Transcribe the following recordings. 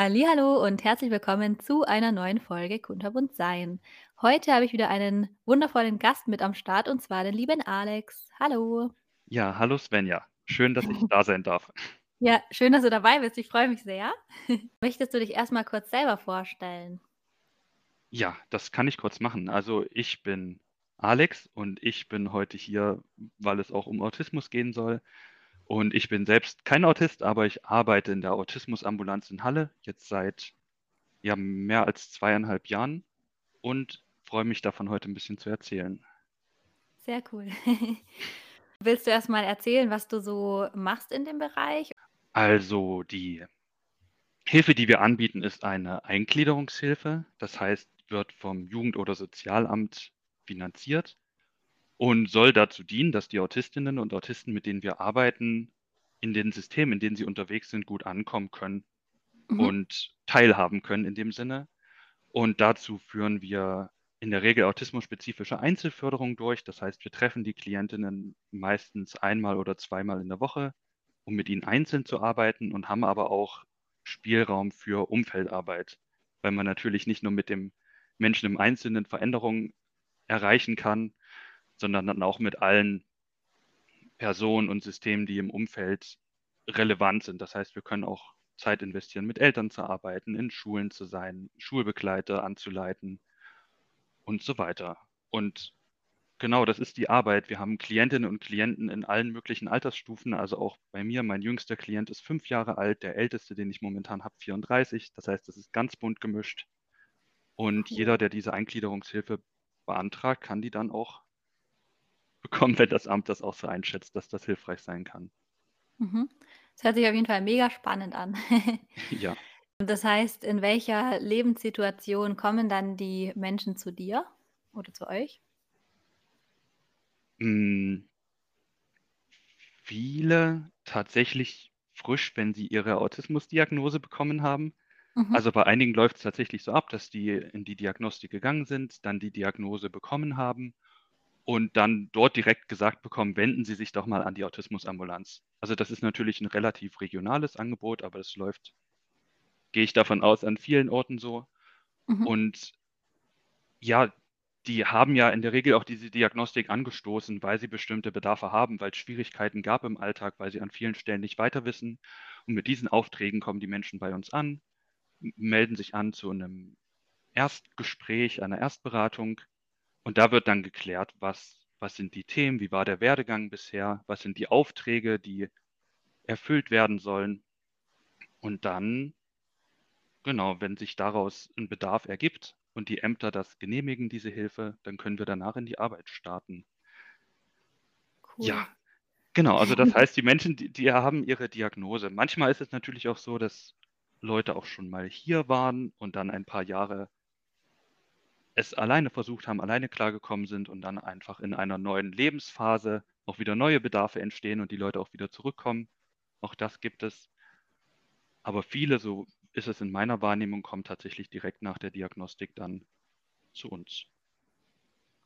Hallihallo und herzlich willkommen zu einer neuen Folge Kunterbunt sein. Heute habe ich wieder einen wundervollen Gast mit am Start und zwar den lieben Alex. Hallo. Ja, hallo Svenja. Schön, dass ich da sein darf. Ja, schön, dass du dabei bist. Ich freue mich sehr. Möchtest du dich erstmal kurz selber vorstellen? Ja, das kann ich kurz machen. Also ich bin Alex und ich bin heute hier, weil es auch um Autismus gehen soll. Und ich bin selbst kein Autist, aber ich arbeite in der Autismusambulanz in Halle jetzt seit ja, mehr als zweieinhalb Jahren und freue mich davon heute ein bisschen zu erzählen. Sehr cool. Willst du erstmal erzählen, was du so machst in dem Bereich? Also die Hilfe, die wir anbieten, ist eine Eingliederungshilfe. Das heißt, wird vom Jugend- oder Sozialamt finanziert und soll dazu dienen, dass die Autistinnen und Autisten, mit denen wir arbeiten, in den Systemen, in denen sie unterwegs sind, gut ankommen können mhm. und teilhaben können in dem Sinne. Und dazu führen wir in der Regel autismusspezifische Einzelförderung durch. Das heißt, wir treffen die Klientinnen meistens einmal oder zweimal in der Woche, um mit ihnen einzeln zu arbeiten und haben aber auch Spielraum für Umfeldarbeit, weil man natürlich nicht nur mit dem Menschen im Einzelnen Veränderungen erreichen kann, sondern dann auch mit allen Personen und Systemen, die im Umfeld relevant sind. Das heißt, wir können auch Zeit investieren, mit Eltern zu arbeiten, in Schulen zu sein, Schulbegleiter anzuleiten und so weiter. Und genau, das ist die Arbeit. Wir haben Klientinnen und Klienten in allen möglichen Altersstufen. Also auch bei mir, mein jüngster Klient ist fünf Jahre alt, der älteste, den ich momentan habe, 34. Das heißt, das ist ganz bunt gemischt. Und jeder, der diese Eingliederungshilfe beantragt, kann die dann auch bekommen, wenn das Amt das auch so einschätzt, dass das hilfreich sein kann. Mhm. Das hört sich auf jeden Fall mega spannend an. ja. Das heißt, in welcher Lebenssituation kommen dann die Menschen zu dir oder zu euch? Hm, viele tatsächlich frisch, wenn sie ihre Autismusdiagnose bekommen haben. Mhm. Also bei einigen läuft es tatsächlich so ab, dass die in die Diagnostik gegangen sind, dann die Diagnose bekommen haben und dann dort direkt gesagt bekommen, wenden Sie sich doch mal an die Autismusambulanz. Also das ist natürlich ein relativ regionales Angebot, aber es läuft, gehe ich davon aus, an vielen Orten so. Mhm. Und ja, die haben ja in der Regel auch diese Diagnostik angestoßen, weil sie bestimmte Bedarfe haben, weil es Schwierigkeiten gab im Alltag, weil sie an vielen Stellen nicht weiter wissen. Und mit diesen Aufträgen kommen die Menschen bei uns an, melden sich an zu einem Erstgespräch, einer Erstberatung und da wird dann geklärt, was, was sind die Themen, wie war der Werdegang bisher, was sind die Aufträge, die erfüllt werden sollen. Und dann, genau, wenn sich daraus ein Bedarf ergibt und die Ämter das genehmigen, diese Hilfe, dann können wir danach in die Arbeit starten. Cool. Ja, genau. Also das heißt, die Menschen, die, die haben ihre Diagnose. Manchmal ist es natürlich auch so, dass Leute auch schon mal hier waren und dann ein paar Jahre es alleine versucht haben, alleine klargekommen sind und dann einfach in einer neuen Lebensphase auch wieder neue Bedarfe entstehen und die Leute auch wieder zurückkommen. Auch das gibt es. Aber viele, so ist es in meiner Wahrnehmung, kommen tatsächlich direkt nach der Diagnostik dann zu uns.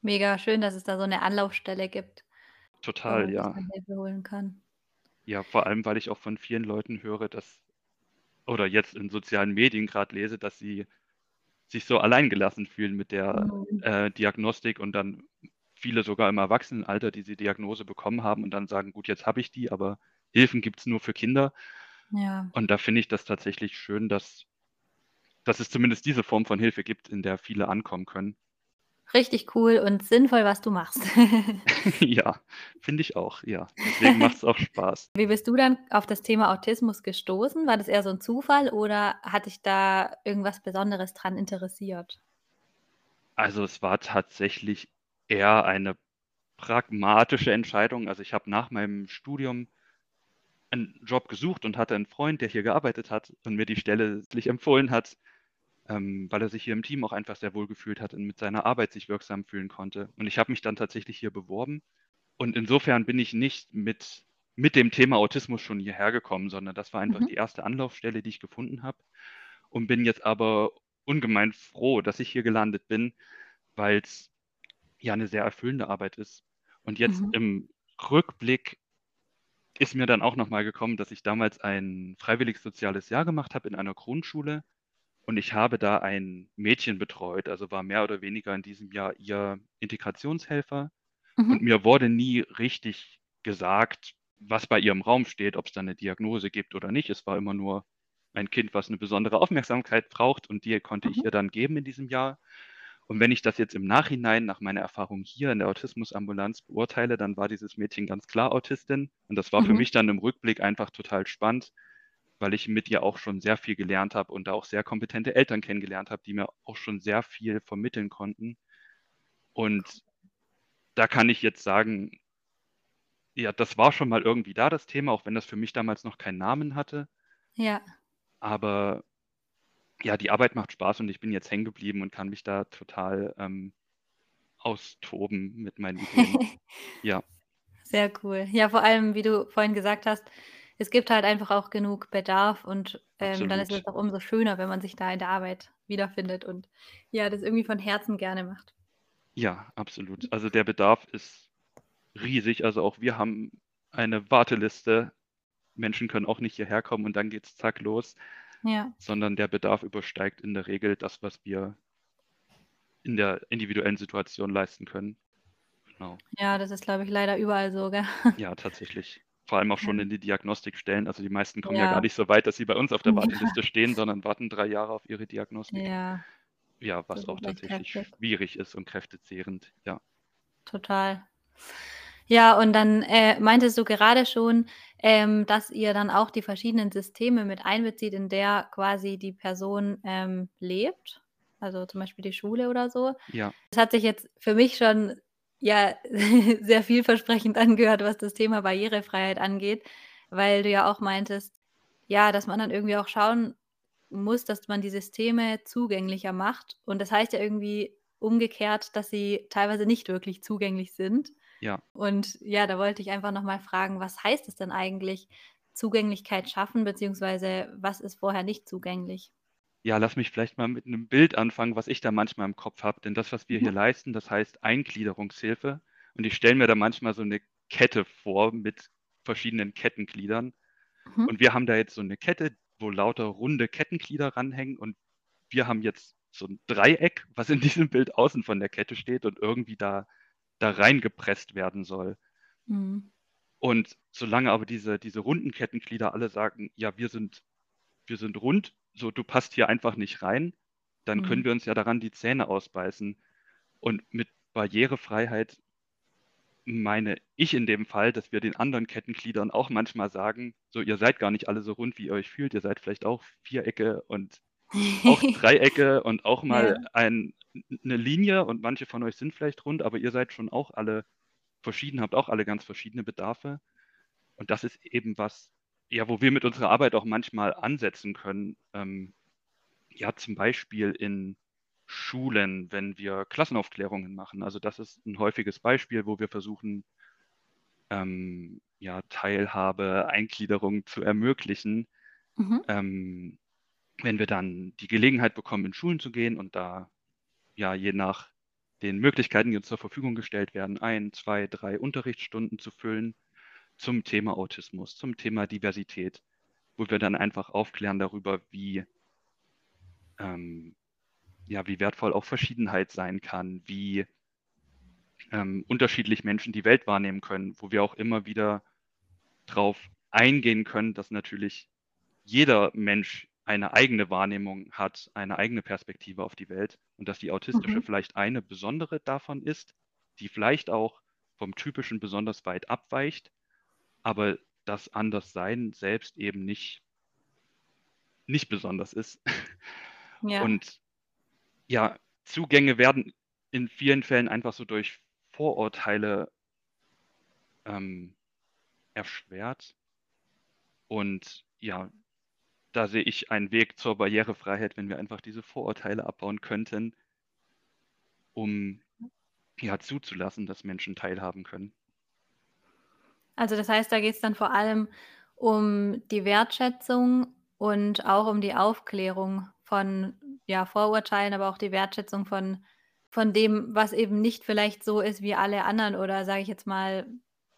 Mega schön, dass es da so eine Anlaufstelle gibt. Total, wo ja. Man Hilfe holen kann. Ja, vor allem, weil ich auch von vielen Leuten höre, dass, oder jetzt in sozialen Medien gerade lese, dass sie sich so alleingelassen fühlen mit der mhm. äh, Diagnostik und dann viele sogar im Erwachsenenalter diese Diagnose bekommen haben und dann sagen, gut, jetzt habe ich die, aber Hilfen gibt es nur für Kinder. Ja. Und da finde ich das tatsächlich schön, dass, dass es zumindest diese Form von Hilfe gibt, in der viele ankommen können. Richtig cool und sinnvoll, was du machst. ja, finde ich auch, ja. Deswegen macht es auch Spaß. Wie bist du dann auf das Thema Autismus gestoßen? War das eher so ein Zufall oder hat dich da irgendwas Besonderes dran interessiert? Also es war tatsächlich eher eine pragmatische Entscheidung. Also ich habe nach meinem Studium einen Job gesucht und hatte einen Freund, der hier gearbeitet hat und mir die Stelle empfohlen hat ähm, weil er sich hier im Team auch einfach sehr wohl gefühlt hat und mit seiner Arbeit sich wirksam fühlen konnte. Und ich habe mich dann tatsächlich hier beworben. Und insofern bin ich nicht mit, mit dem Thema Autismus schon hierher gekommen, sondern das war einfach mhm. die erste Anlaufstelle, die ich gefunden habe. Und bin jetzt aber ungemein froh, dass ich hier gelandet bin, weil es ja eine sehr erfüllende Arbeit ist. Und jetzt mhm. im Rückblick ist mir dann auch nochmal gekommen, dass ich damals ein freiwilliges soziales Jahr gemacht habe in einer Grundschule und ich habe da ein Mädchen betreut, also war mehr oder weniger in diesem Jahr ihr Integrationshelfer. Mhm. Und mir wurde nie richtig gesagt, was bei ihr im Raum steht, ob es da eine Diagnose gibt oder nicht. Es war immer nur ein Kind, was eine besondere Aufmerksamkeit braucht und die konnte ich Mhm. ihr dann geben in diesem Jahr. Und wenn ich das jetzt im Nachhinein nach meiner Erfahrung hier in der Autismusambulanz beurteile, dann war dieses Mädchen ganz klar Autistin. Und das war für Mhm. mich dann im Rückblick einfach total spannend, weil ich mit ihr auch schon sehr viel gelernt habe und da auch sehr kompetente Eltern kennengelernt habe, die mir auch schon sehr viel vermitteln konnten. Und da kann ich jetzt sagen, ja, das war schon mal irgendwie da, das Thema, auch wenn das für mich damals noch keinen Namen hatte. Ja. Aber ja, die Arbeit macht Spaß und ich bin jetzt hängen geblieben und kann mich da total ähm, austoben mit meinen Ideen. ja. Sehr cool. Ja, vor allem, wie du vorhin gesagt hast, es gibt halt einfach auch genug Bedarf und ähm, dann ist es auch umso schöner, wenn man sich da in der Arbeit wiederfindet und ja, das irgendwie von Herzen gerne macht. Ja, absolut. Also der Bedarf ist riesig. Also auch wir haben eine Warteliste. Menschen können auch nicht hierher kommen und dann geht's zack los, Ja. sondern der Bedarf übersteigt in der Regel das, was wir in der individuellen Situation leisten können. Genau. Ja, das ist, glaube ich, leider überall so, gell? Ja, tatsächlich. Vor allem auch schon Ja. in die Diagnostikstellen. Also die meisten kommen ja gar Ja. nicht so weit, dass sie bei uns auf der. Warteliste stehen, sondern warten drei Jahre auf ihre Diagnostik. Ja, Ja, was auch tatsächlich heftig. schwierig ist und kräftezehrend. Ja. Total. Ja, und dann äh, meintest du gerade schon, ähm, dass ihr dann auch die verschiedenen Systeme mit einbezieht, in der quasi die Person ähm, lebt. Also zum Beispiel die Schule oder so. Ja. Das hat sich jetzt für mich schon ja sehr vielversprechend angehört, was das Thema Barrierefreiheit angeht, weil du ja auch meintest, ja, dass man dann irgendwie auch schauen muss, dass man die Systeme zugänglicher macht. Und das heißt ja irgendwie umgekehrt, dass sie teilweise nicht wirklich zugänglich sind. Ja. Und ja, da wollte ich einfach noch mal fragen, was heißt es denn eigentlich, Zugänglichkeit schaffen, beziehungsweise was ist vorher nicht zugänglich? Ja, lass mich vielleicht mal mit einem Bild anfangen, was ich da manchmal im Kopf habe. Denn das, was wir Mhm. hier leisten, das heißt Eingliederungshilfe. Und ich stelle mir da manchmal so eine Kette vor mit verschiedenen Kettengliedern. Mhm. Und wir haben da jetzt so eine Kette, wo lauter runde Kettenglieder ranhängen. Und wir haben jetzt so ein Dreieck, was in diesem Bild außen von der Kette steht und irgendwie da, da reingepresst werden soll. Mhm. Und solange aber diese, diese runden Kettenglieder alle sagen, ja, wir sind, wir sind rund, so du passt hier einfach nicht rein, dann können Mhm. wir uns ja daran die Zähne ausbeißen. Und mit Barrierefreiheit meine ich in dem Fall, dass wir den anderen Kettengliedern auch manchmal sagen, so ihr seid gar nicht alle so rund, wie ihr euch fühlt, ihr seid vielleicht auch Vierecke und auch Dreiecke und auch mal Ja. ein, eine Linie und manche von euch sind vielleicht rund, aber ihr seid schon auch alle verschieden, habt auch alle ganz verschiedene Bedarfe. Und das ist eben was, ja, wo wir mit unserer Arbeit auch manchmal ansetzen können. Ähm, ja, zum Beispiel in Schulen, wenn wir Klassenaufklärungen machen. Also das ist ein häufiges Beispiel, wo wir versuchen, ähm, ja, Teilhabe, Eingliederung zu ermöglichen. Mhm. Ähm, wenn wir dann die Gelegenheit bekommen, in Schulen zu gehen und da ja je nach den Möglichkeiten, die uns zur Verfügung gestellt werden, ein, zwei, drei Unterrichtsstunden zu füllen zum Thema Autismus, zum Thema Diversität, wo wir dann einfach aufklären darüber, wie, ähm, ja, wie wertvoll auch Verschiedenheit sein kann, wie ähm, unterschiedlich Menschen die Welt wahrnehmen können, wo wir auch immer wieder drauf eingehen können, dass natürlich jeder Mensch eine eigene Wahrnehmung hat, eine eigene Perspektive auf die Welt und dass die autistische Mhm. vielleicht eine besondere davon ist, die vielleicht auch vom typischen besonders weit abweicht, aber das Anderssein selbst eben nicht, nicht besonders ist. Ja. Und ja, Zugänge werden in vielen Fällen einfach so durch Vorurteile ähm, erschwert. Und ja, da sehe ich einen Weg zur Barrierefreiheit, wenn wir einfach diese Vorurteile abbauen könnten, um ja zuzulassen, dass Menschen teilhaben können. Also das heißt, da geht es dann vor allem um die Wertschätzung und auch um die Aufklärung von ja, Vorurteilen, aber auch die Wertschätzung von, von dem, was eben nicht vielleicht so ist wie alle anderen oder sage ich jetzt mal,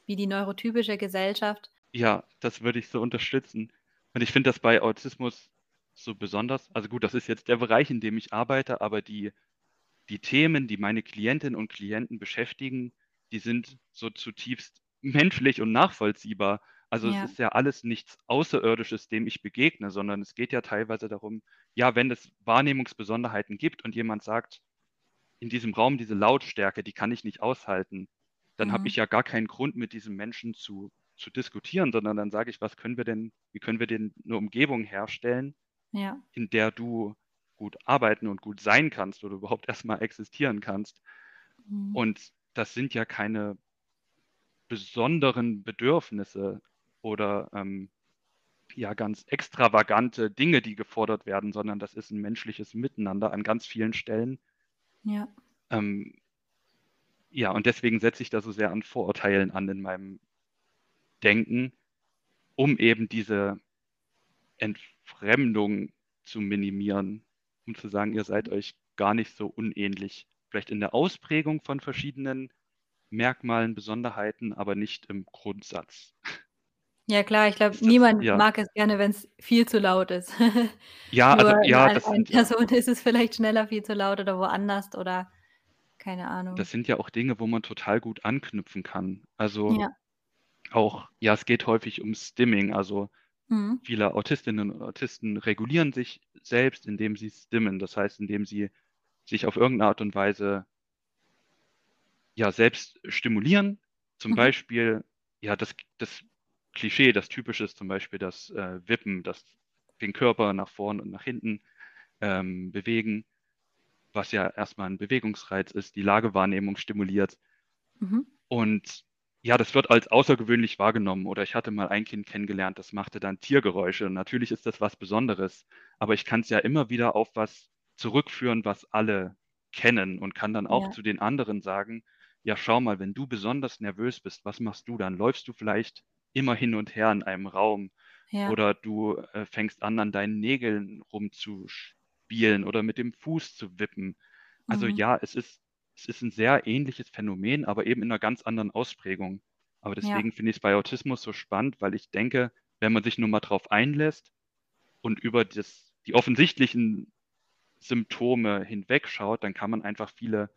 wie die neurotypische Gesellschaft. Ja, das würde ich so unterstützen. Und ich finde das bei Autismus so besonders. Also gut, das ist jetzt der Bereich, in dem ich arbeite, aber die, die Themen, die meine Klientinnen und Klienten beschäftigen, die sind so zutiefst menschlich und nachvollziehbar. Also Ja. es ist ja alles nichts Außerirdisches, dem ich begegne, sondern es geht ja teilweise darum, ja, wenn es Wahrnehmungsbesonderheiten gibt und jemand sagt, in diesem Raum diese Lautstärke, die kann ich nicht aushalten, dann habe Mhm. ich ja gar keinen Grund, mit diesem Menschen zu, zu diskutieren, sondern dann sage ich, was können wir denn, wie können wir denn eine Umgebung herstellen, Ja. in der du gut arbeiten und gut sein kannst oder überhaupt erstmal existieren kannst. Mhm. Und das sind ja keine besonderen Bedürfnisse oder ähm, ja ganz extravagante Dinge, die gefordert werden, sondern das ist ein menschliches Miteinander an ganz vielen Stellen. Ja. Ähm, ja, und deswegen setze ich da so sehr an Vorurteilen an in meinem Denken, um eben diese Entfremdung zu minimieren, um zu sagen, ihr seid euch gar nicht so unähnlich. Vielleicht in der Ausprägung von verschiedenen Merkmalen, Besonderheiten, aber nicht im Grundsatz. Ja klar, ich glaube, niemand ja. mag es gerne, wenn's viel zu laut ist. Ja, also ja, das sind Person ist es vielleicht schneller viel zu laut oder woanders oder keine Ahnung. das sind ja auch Dinge, wo man total gut anknüpfen kann. Also Ja. auch, ja, es geht häufig um Stimming. Also Mhm. viele Autistinnen und Autisten regulieren sich selbst, indem sie stimmen. Das heißt, indem sie sich auf irgendeine Art und Weise ja selbst stimulieren. Zum Mhm. Beispiel, ja, das, das Klischee, das Typische ist zum Beispiel das äh, Wippen, das den Körper nach vorn und nach hinten ähm, bewegen, was ja erstmal ein Bewegungsreiz ist, die Lagewahrnehmung stimuliert. Mhm. Und ja, das wird als außergewöhnlich wahrgenommen. Oder ich hatte mal ein Kind kennengelernt, das machte dann Tiergeräusche. Und natürlich ist das was Besonderes, aber ich kann es ja immer wieder auf was zurückführen, was alle kennen und kann dann auch Ja. zu den anderen sagen, ja, schau mal, wenn du besonders nervös bist, was machst du dann? Läufst du vielleicht immer hin und her in einem Raum Ja. oder du äh, fängst an, an deinen Nägeln rumzuspielen oder mit dem Fuß zu wippen. Also Mhm. ja, es ist, es ist ein sehr ähnliches Phänomen, aber eben in einer ganz anderen Ausprägung. Aber Ja. deswegen finde ich es bei Autismus so spannend, weil ich denke, wenn man sich nur mal drauf einlässt und über das, die offensichtlichen Symptome hinwegschaut, dann kann man einfach viele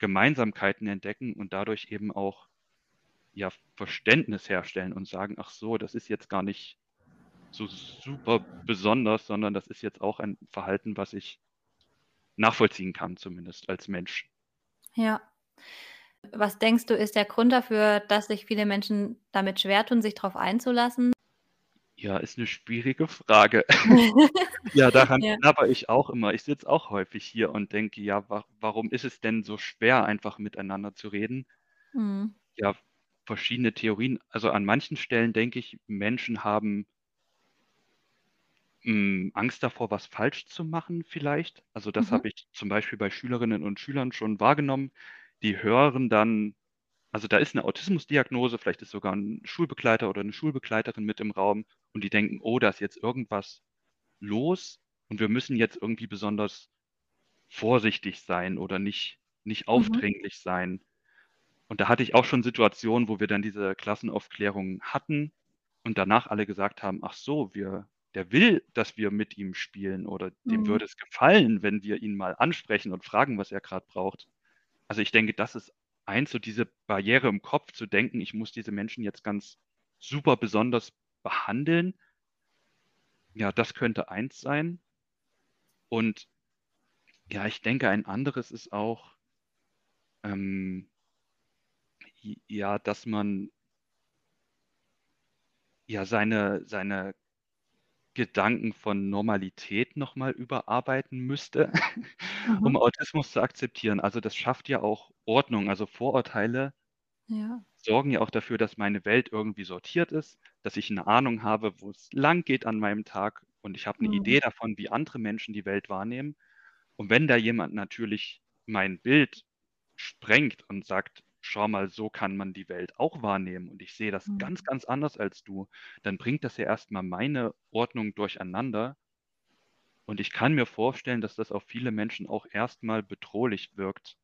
Gemeinsamkeiten entdecken und dadurch eben auch ja, Verständnis herstellen und sagen, ach so, das ist jetzt gar nicht so super besonders, sondern das ist jetzt auch ein Verhalten, was ich nachvollziehen kann, zumindest als Mensch. Ja. Was denkst du, ist der Grund dafür, dass sich viele Menschen damit schwer tun, sich drauf einzulassen? Ja, ist eine schwierige Frage. Ja, daran Ja. knabber ich auch immer. Ich sitze auch häufig hier und denke, ja, wa warum ist es denn so schwer, einfach miteinander zu reden? Mhm. Ja, verschiedene Theorien. Also an manchen Stellen denke ich, Menschen haben hm, Angst davor, was falsch zu machen vielleicht. Also das Mhm. habe ich zum Beispiel bei Schülerinnen und Schülern schon wahrgenommen. Die hören dann, also da ist eine Autismusdiagnose, vielleicht ist sogar ein Schulbegleiter oder eine Schulbegleiterin mit im Raum und die denken, oh, da ist jetzt irgendwas los und wir müssen jetzt irgendwie besonders vorsichtig sein oder nicht, nicht Mhm. aufdringlich sein. Und da hatte ich auch schon Situationen, wo wir dann diese Klassenaufklärung hatten und danach alle gesagt haben, ach so, wir, der will, dass wir mit ihm spielen oder dem Mhm. würde es gefallen, wenn wir ihn mal ansprechen und fragen, was er gerade braucht. Also ich denke, das ist eins, so diese Barriere im Kopf zu denken, ich muss diese Menschen jetzt ganz super besonders behandeln. Ja, das könnte eins sein. Und ja, ich denke, ein anderes ist auch, ähm, ja, dass man ja seine, seine Gedanken von Normalität nochmal überarbeiten müsste, um Mhm. Autismus zu akzeptieren. Also das schafft ja auch Ordnung. Also Vorurteile Ja. sorgen ja auch dafür, dass meine Welt irgendwie sortiert ist, dass ich eine Ahnung habe, wo es lang geht an meinem Tag und ich habe eine Mhm. Idee davon, wie andere Menschen die Welt wahrnehmen. Und wenn da jemand natürlich mein Bild sprengt und sagt, schau mal, so kann man die Welt auch wahrnehmen und ich sehe das Mhm. ganz, ganz anders als du, dann bringt das ja erstmal meine Ordnung durcheinander. Und ich kann mir vorstellen, dass das auf viele Menschen auch erstmal bedrohlich wirkt,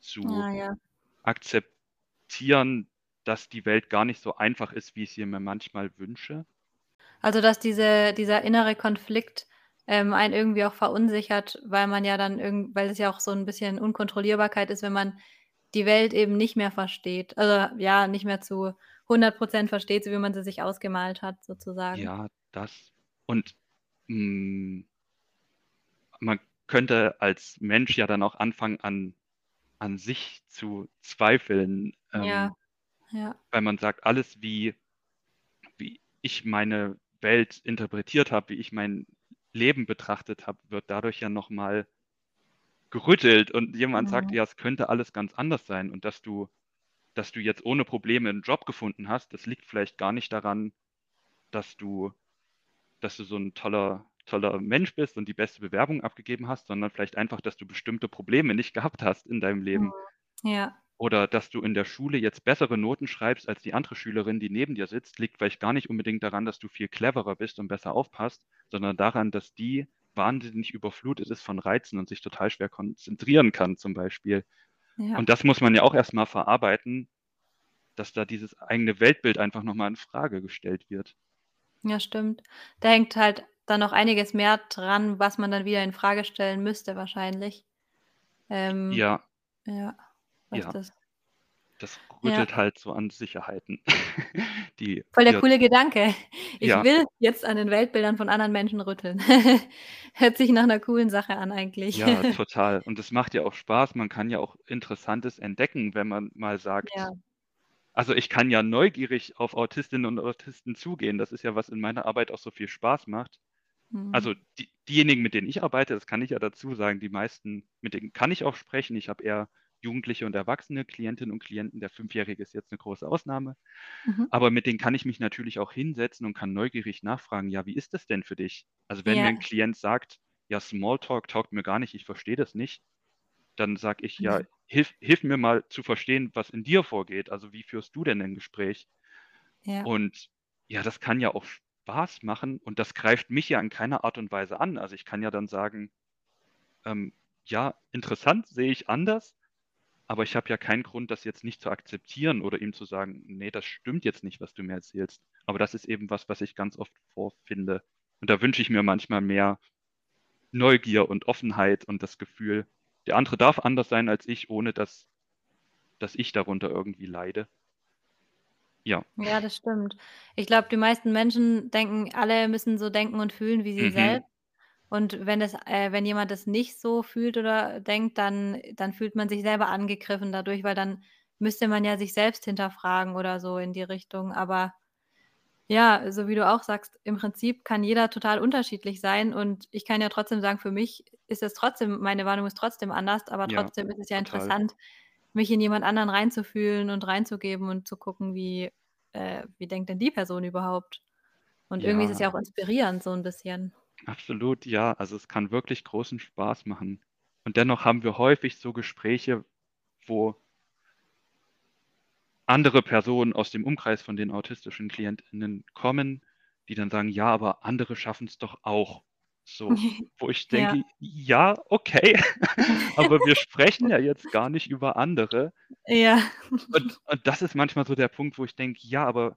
zu Ah, ja. akzeptieren, dass die Welt gar nicht so einfach ist, wie ich sie mir manchmal wünsche. Also, dass diese dieser innere Konflikt, ähm, einen irgendwie auch verunsichert, weil man ja dann irgend weil es ja auch so 'n bisschen Unkontrollierbarkeit ist, wenn man die Welt eben nicht mehr versteht. Also, ja, nicht mehr zu 100% versteht, so wie man sie sich ausgemalt hat sozusagen. Ja, das. Und, hm man könnte als Mensch ja dann auch anfangen, an an sich zu zweifeln, ähm ja. Weil man sagt, alles, wie wie ich meine Welt interpretiert habe, wie ich mein Leben betrachtet habe, wird dadurch ja noch mal gerüttelt und jemand sagt: Mhm. „Ja, es könnte alles ganz anders sein“ und dass du dass du jetzt ohne Probleme 'n Job gefunden hast, das liegt vielleicht gar nicht daran, dass du dass du so 'n toller toller Mensch bist und die beste Bewerbung abgegeben hast, sondern vielleicht einfach, dass du bestimmte Probleme nicht gehabt hast in deinem. Leben. Ja. Oder dass du in der Schule jetzt bessere Noten schreibst als die andere Schülerin, die neben dir sitzt, liegt vielleicht gar nicht unbedingt daran, dass du viel cleverer bist und besser aufpasst, sondern daran, dass die wahnsinnig überflutet ist von Reizen und sich total schwer konzentrieren kann zum Beispiel. Ja. Und das muss man ja auch erst mal verarbeiten, dass da dieses eigene Weltbild einfach noch mal in Frage gestellt wird. Ja, stimmt. Da hängt halt dann noch einiges mehr dran, was man dann wieder in Frage stellen müsste wahrscheinlich. Ähm, Ja. ja, Ja. das Das Ja. rüttelt halt so an Sicherheiten, die Voll der wir coole Gedanke. Ich Ja. will jetzt an den Weltbildern von anderen Menschen rütteln. Hört sich nach 'ner coolen Sache an eigentlich. Ja, total. Und es macht ja auch Spaß. Man kann ja auch Interessantes entdecken, wenn man mal sagt Ja. also, ich kann ja neugierig auf Autistinnen und Autisten zugehen. Das ist ja, was in meiner Arbeit auch so viel Spaß macht. Also, Mhm. die diejenigen, mit denen ich arbeite, das kann ich ja dazu sagen, die meisten, mit denen kann ich auch sprechen. Ich habe eher jugendliche und erwachsene Klientinnen und Klienten. Der Fünfjährige ist jetzt 'ne große Ausnahme. Mhm. Aber mit denen kann ich mich natürlich auch hinsetzen und kann neugierig nachfragen: „Ja, wie ist das denn für dich?“ Also, wenn mir Ja. 'n Klient sagt: „Ja, Smalltalk taugt mir gar nicht, ich verstehe das nicht“, dann sage ich: „Ja, hilf hilf mir mal zu verstehen, was in dir vorgeht. Also, wie führst du denn 'nen Gespräch?“ Ja. Und ja, das kann ja auch Spaß machen und das greift mich ja in keiner Art und Weise an. Also, ich kann ja dann sagen, ähm: „Ja, interessant, sehe ich anders, aber ich habe ja keinen Grund, das jetzt nicht zu akzeptieren oder ihm zu sagen: ‚Ne, das stimmt jetzt nicht, was du mir erzählst.‘“ Aber das ist eben was, was ich ganz oft vorfinde. Und da wünsche ich mir manchmal mehr Neugier und Offenheit und das Gefühl, der andere darf anders sein als ich, ohne dass dass ich darunter irgendwie leide. Ja. Ja, das stimmt. Ich glaube, die meisten Menschen denken, alle müssen so denken und fühlen wie sie Mhm. selbst. Und wenn das äh, wenn jemand das nicht so fühlt oder denkt, dann dann fühlt man sich selber angegriffen dadurch, weil dann müsste man ja sich selbst hinterfragen oder so in die Richtung. Aber ja, so wie du auch sagst, im Prinzip kann jeder total unterschiedlich sein und ich kann ja trotzdem sagen, für mich ist es trotzdem meine Wahrnehmung ist trotzdem anders, aber Ja, trotzdem ist es ja total. interessant, mich in jemand anderen reinzufühlen und reinzugeben und zu gucken, wie äh, wie denkt denn die Person überhaupt? Und irgendwie ist es Ja. ja auch inspirierend so 'n bisschen. Absolut, ja. Also, es kann wirklich großen Spaß machen. Und dennoch haben wir häufig so Gespräche, wo andere Personen aus dem Umkreis von den autistischen KlientInnen kommen, die dann sagen: „Ja, aber andere schaffen's doch auch.“ So, wo ich Ja. denke: „Ja, okay, aber wir sprechen ja jetzt gar nicht über andere.“ Ja. Und und das ist manchmal so der Punkt, wo ich denke: „Ja, aber“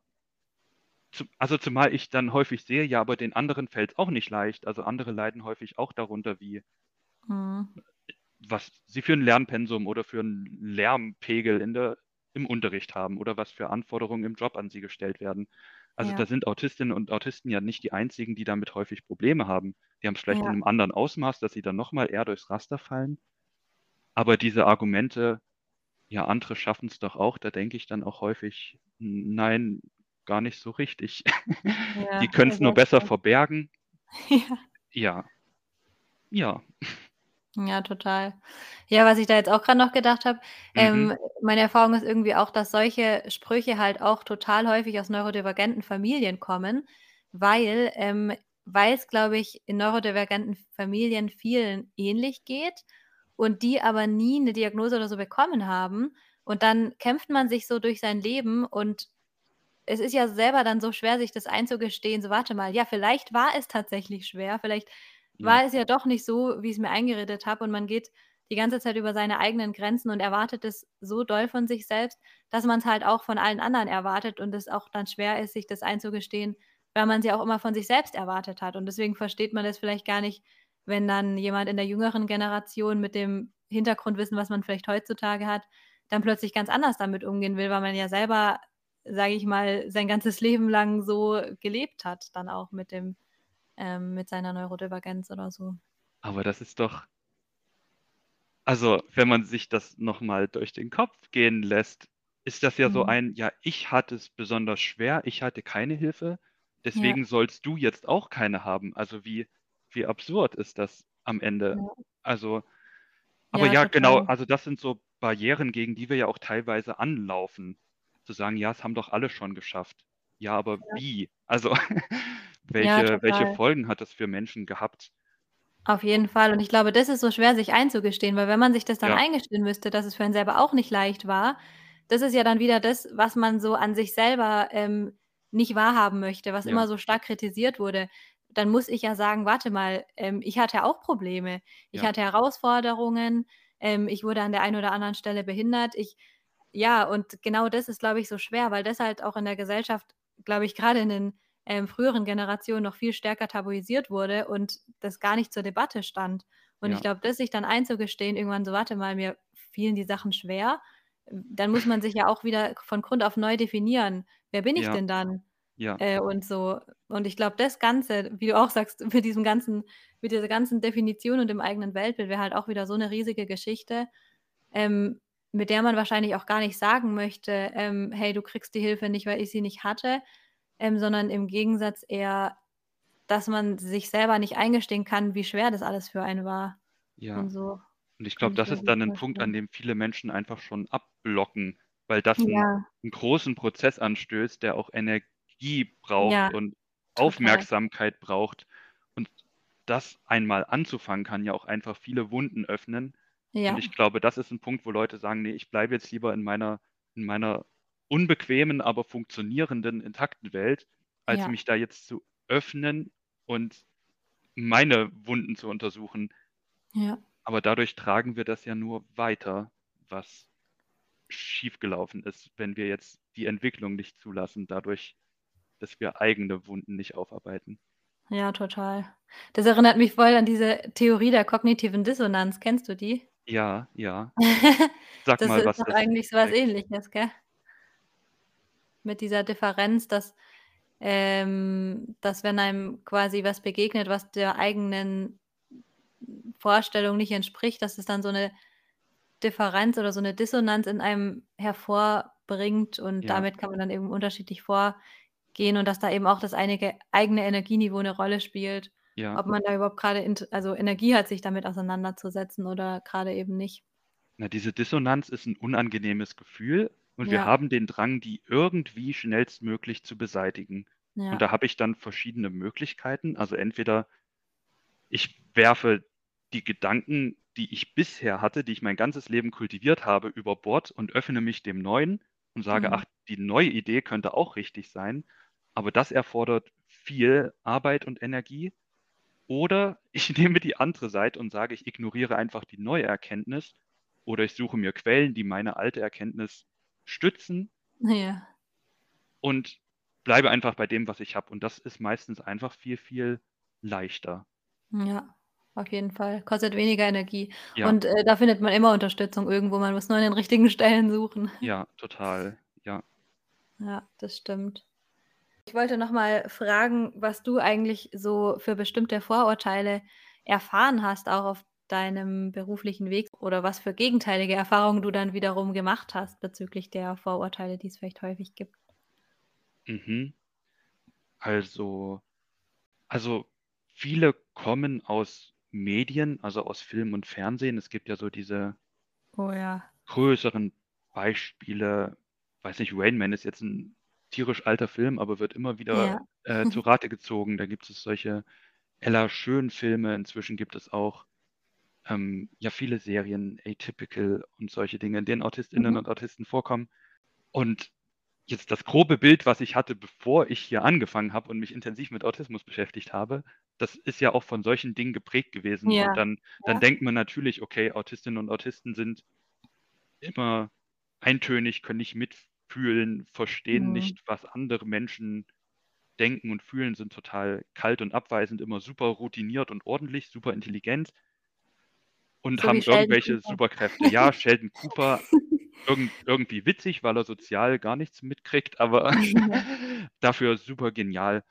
zu also, zumal ich dann häufig sehe, ja, aber den anderen fällt's auch nicht leicht. Also, andere leiden häufig auch darunter, wie Mhm. was sie für 'n Lernpensum oder für 'n Lärmpegel in der im Unterricht haben oder was für Anforderungen im Job an sie gestellt werden. Also, da Ja. sind Autistinnen und Autisten ja nicht die einzigen, die damit häufig Probleme haben. Die haben's vielleicht in Ja. 'nem anderen Ausmaß, dass sie dann noch mal eher durchs Raster fallen. Aber diese Argumente: „Ja, andere schaffen's doch auch“, da denke ich dann auch häufig: „N nein, gar nicht so richtig.“ Die Ja, können's ist nur echt besser so. verbergen. Ja. Ja. Ja. Total. Ja, was ich da jetzt auch grad noch gedacht habe, Mhm. ähm, meine Erfahrung ist irgendwie auch, dass solche Sprüche halt auch total häufig aus neurodivergenten Familien kommen, weil ähm, weil's, glaube ich, in neurodivergenten Familien vielen ähnlich geht und die aber nie 'ne Diagnose oder so bekommen haben. Und dann kämpft man sich so durch sein Leben und es ist ja selber dann so schwer, sich das einzugestehen, so: „Warte mal, ja, vielleicht war es tatsächlich schwer. Vielleicht Ja. war es ja doch nicht so, wie ich's mir eingeredet habe.“ Und man geht die ganze Zeit über seine eigenen Grenzen und erwartet es so doll von sich selbst, dass man es halt auch von allen anderen erwartet und es auch dann schwer ist, sich das einzugestehen, weil man sie auch immer von sich selbst erwartet hat. Und deswegen versteht man das vielleicht gar nicht, wenn dann jemand in der jüngeren Generation mit dem Hintergrundwissen, was man vielleicht heutzutage hat, dann plötzlich ganz anders damit umgehen will, weil man ja selber, sage ich mal, sein ganzes Leben lang so gelebt hat, dann auch mit dem, ähm, mit seiner Neurodivergenz oder so. Aber das ist doch, also wenn man sich das nochmal durch den Kopf gehen lässt, ist das ja so Mhm. ein, ja, ich hatte es besonders schwer, ich hatte keine Hilfe, Ja, deswegen sollst du jetzt auch keine haben. Also wie, wie absurd ist das am Ende? ja, Also, aber ja, ja, genau, also das sind so Barrieren, gegen die wir ja auch teilweise anlaufen. Zu sagen, ja, es haben doch alle schon geschafft. Ja, aber Ja, wie? Also, ja, welche, welche total. Folgen hat das für Menschen gehabt? Auf jeden Fall. Und ich glaube, das ist so schwer, sich einzugestehen, weil wenn man sich das dann Ja, eingestehen müsste, dass es für einen selber auch nicht leicht war, das ist ja dann wieder das, was man so an sich selber, ähm, nicht wahrhaben möchte, was ja, immer so stark kritisiert wurde. Dann muss ich ja sagen: „Warte mal, ähm, ich hatte auch Probleme. Ich ja, hatte Herausforderungen, ähm, ich wurde an der einen oder anderen Stelle behindert. Ich“ ja, und genau das ist, glaube ich, so schwer, weil das halt auch in der Gesellschaft, glaube ich, grade in den, ähm, früheren Generationen noch viel stärker tabuisiert wurde und das gar nicht zur Debatte stand. Und ich ja, glaube, das sich dann einzugestehen, irgendwann so: „Warte mal, mir fielen die Sachen schwer“, dann muss man sich ja auch wieder von Grund auf neu definieren. Wer bin ich ja, denn dann? ja, Äh, und so. Und ich glaube, das Ganze, wie du auch sagst, mit diesem ganzen mit dieser ganzen Definition und dem eigenen Weltbild wäre halt auch wieder so 'ne riesige Geschichte, ähm, mit der man wahrscheinlich auch gar nicht sagen möchte, ähm: „Hey, du kriegst die Hilfe nicht, weil ich sie nicht hatte“, ähm, sondern im Gegensatz eher, dass man sich selber nicht eingestehen kann, wie schwer das alles für einen war ja. und so. Und ich glaube, das ist dann ein Punkt, an dem viele Menschen einfach schon abblocken, weil das Ja, 'n großen Prozess anstößt, der auch Energie braucht ja, und total. Aufmerksamkeit braucht. Und das einmal anzufangen, kann ja auch einfach viele Wunden öffnen. Und Ja, ich glaube, das ist 'n Punkt, wo Leute sagen: „Ne, ich bleibe jetzt lieber in meiner in meiner unbequemen, aber funktionierenden, intakten Welt, als ja, mich da jetzt zu öffnen und meine Wunden zu untersuchen.“ ja. Aber dadurch tragen wir das ja nur weiter, was schiefgelaufen ist, wenn wir jetzt die Entwicklung nicht zulassen, dadurch, dass wir eigene Wunden nicht aufarbeiten. Ja, total. Das erinnert mich voll an diese Theorie der kognitiven Dissonanz. Kennst du die? Ja, ja. Sag Das mal, ist was doch das eigentlich so was. Ähnliches, gell? Mit dieser Differenz, dass ähm, dass wenn einem quasi was begegnet, was der eigenen Vorstellung nicht entspricht, dass es dann so 'ne Differenz oder so 'ne Dissonanz in einem hervorbringt und Ja, damit kann man dann eben unterschiedlich vorgehen und dass da eben auch das einige eigene Energieniveau 'ne Rolle spielt, ja. ob man da überhaupt grade int also Energie hat, sich damit auseinanderzusetzen oder grade eben nicht. Na, diese Dissonanz ist 'n unangenehmes Gefühl und wir Ja, haben den Drang, die irgendwie schnellstmöglich zu beseitigen. Und ja, da habe ich dann verschiedene Möglichkeiten. Also entweder Ich werfe die Gedanken, die ich bisher hatte, die ich mein ganzes Leben kultiviert habe, über Bord und öffne mich dem Neuen und sage: mhm, „Ach, die neue Idee könnte auch richtig sein.“ Aber das erfordert viel Arbeit und Energie. Oder ich nehme die andere Seite und sage, ich ignoriere einfach die neue Erkenntnis oder ich suche mir Quellen, die meine alte Erkenntnis stützen ja, und bleibe einfach bei dem, was ich habe. Und das ist meistens einfach viel, viel leichter. ja, auf jeden Fall. Kostet weniger Energie Ja, und, äh, da findet man immer Unterstützung irgendwo. Man muss nur an den richtigen Stellen suchen. ja, total. Ja. Ja, das stimmt. Ich wollte noch mal fragen, was du eigentlich so für bestimmte Vorurteile erfahren hast, auch auf deinem beruflichen Weg oder was für gegenteilige Erfahrungen du dann wiederum gemacht hast bezüglich der Vorurteile, die es vielleicht häufig gibt. Mhm. Also also, viele kommen aus Medien, also aus Film und Fernsehen. Es gibt ja so diese Oh ja. größeren Beispiele. Weiß nicht, Rain Man ist jetzt 'n tierisch alter Film, aber wird immer wieder, Ja. äh, zu Rate gezogen. Da gibt es solche Ella Schön-Filme. Inzwischen gibt es auch, ähm, ja, viele Serien, Atypical und solche Dinge, in denen AutistInnen Mhm. und Autisten vorkommen. Und jetzt das grobe Bild, was ich hatte, bevor ich hier angefangen habe und mich intensiv mit Autismus beschäftigt habe das ist ja auch von solchen Dingen geprägt gewesen. Ja. Und dann, dann Ja. denkt man natürlich, okay, Autistinnen und Autisten sind immer eintönig, können nicht mitfühlen, verstehen Mhm. nicht, was andere Menschen denken und fühlen, sind total kalt und abweisend, immer super routiniert und ordentlich, super intelligent und So haben irgendwelche Cooper. Superkräfte. Ja, Sheldon Cooper, irgend, irgendwie witzig, weil er sozial gar nichts mitkriegt, aber dafür super genial.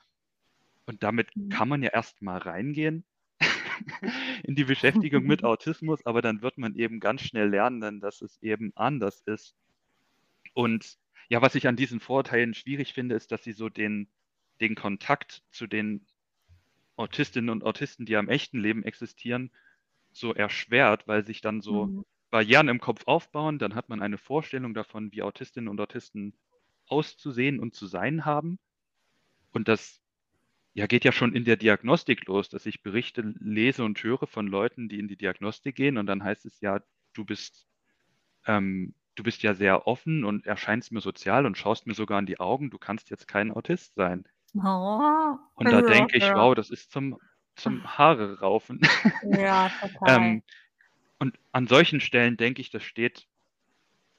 Und damit Mhm. kann man ja erstmal reingehen in die Beschäftigung mit Autismus, aber dann wird man eben ganz schnell lernen, dass es eben anders ist. Und ja, was ich an diesen Vorurteilen schwierig finde, ist, dass sie so den, den Kontakt zu den Autistinnen und Autisten, die am echten Leben existieren, so erschwert, weil sich dann so Mhm. Barrieren im Kopf aufbauen. Dann hat man eine Vorstellung davon, wie Autistinnen und Autisten auszusehen und zu sein haben. Und das ja, geht ja schon in der Diagnostik los, dass ich Berichte lese und höre von Leuten, die in die Diagnostik gehen und dann heißt es ja, du bist, ähm, du bist ja sehr offen und erscheinst mir sozial und schaust mir sogar in die Augen, du kannst jetzt kein Autist sein. Oh. Und da Ja, denke ich, wow, das ist zum, zum Haare raufen. Ja, total. ähm, und an solchen Stellen denke ich, das steht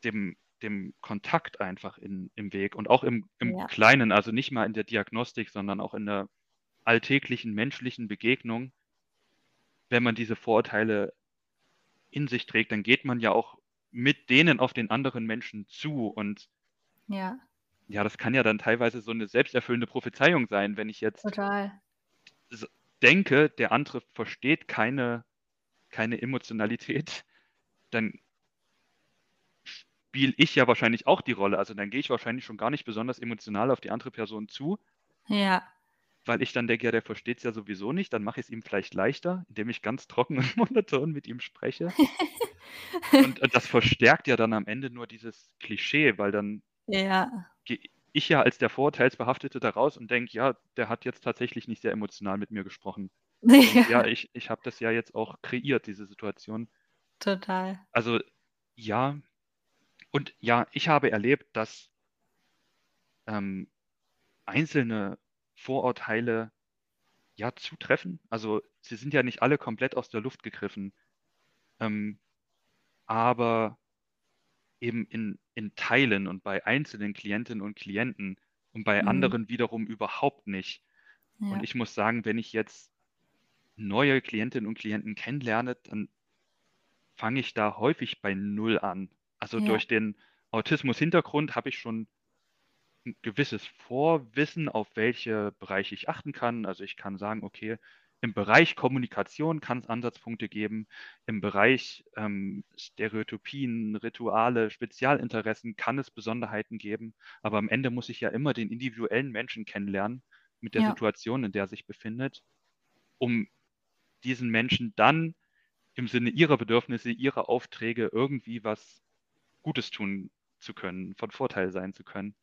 dem, dem Kontakt einfach in, im Weg und auch im, im Ja. Kleinen, also nicht mal in der Diagnostik, sondern auch in der alltäglichen menschlichen Begegnung. Wenn man diese Vorurteile in sich trägt, dann geht man ja auch mit denen auf den anderen Menschen zu und Ja, ja, das kann ja dann teilweise so eine selbsterfüllende Prophezeiung sein, wenn ich jetzt total. denke, der andere versteht keine, keine Emotionalität, dann spiele ich ja wahrscheinlich auch die Rolle. Also dann gehe ich wahrscheinlich schon gar nicht besonders emotional auf die andere Person zu, Ja. Weil ich dann denke, ja, der versteht es ja sowieso nicht. Dann mache ich es ihm vielleicht leichter, indem ich ganz trocken und monoton mit ihm spreche. Und, und das verstärkt ja dann am Ende nur dieses Klischee, weil dann Ja. gehe ich ja als der Vorurteilsbehaftete da raus und denke, ja, der hat jetzt tatsächlich nicht sehr emotional mit mir gesprochen. Und ja, Ja, ich, ich habe das ja jetzt auch kreiert, diese Situation. total. Also ja, und ja, ich habe erlebt, dass ähm, einzelne Vorurteile ja zutreffen. Also sie sind ja nicht alle komplett aus der Luft gegriffen, ähm, aber eben in, in Teilen und bei einzelnen Klientinnen und Klienten und bei Mhm. anderen wiederum überhaupt nicht. Ja. Und ich muss sagen, wenn ich jetzt neue Klientinnen und Klienten kennenlerne, dann fange ich da häufig bei Null an. Also Ja. durch den Autismus-Hintergrund habe ich schon ein gewisses Vorwissen, auf welche Bereiche ich achten kann. Also ich kann sagen, okay, im Bereich Kommunikation kann es Ansatzpunkte geben, im Bereich ähm, Stereotypien, Rituale, Spezialinteressen kann es Besonderheiten geben, aber am Ende muss ich ja immer den individuellen Menschen kennenlernen mit der Ja. Situation, in der er sich befindet, um diesen Menschen dann im Sinne ihrer Bedürfnisse, ihrer Aufträge irgendwie was Gutes tun zu können, von Vorteil sein zu können.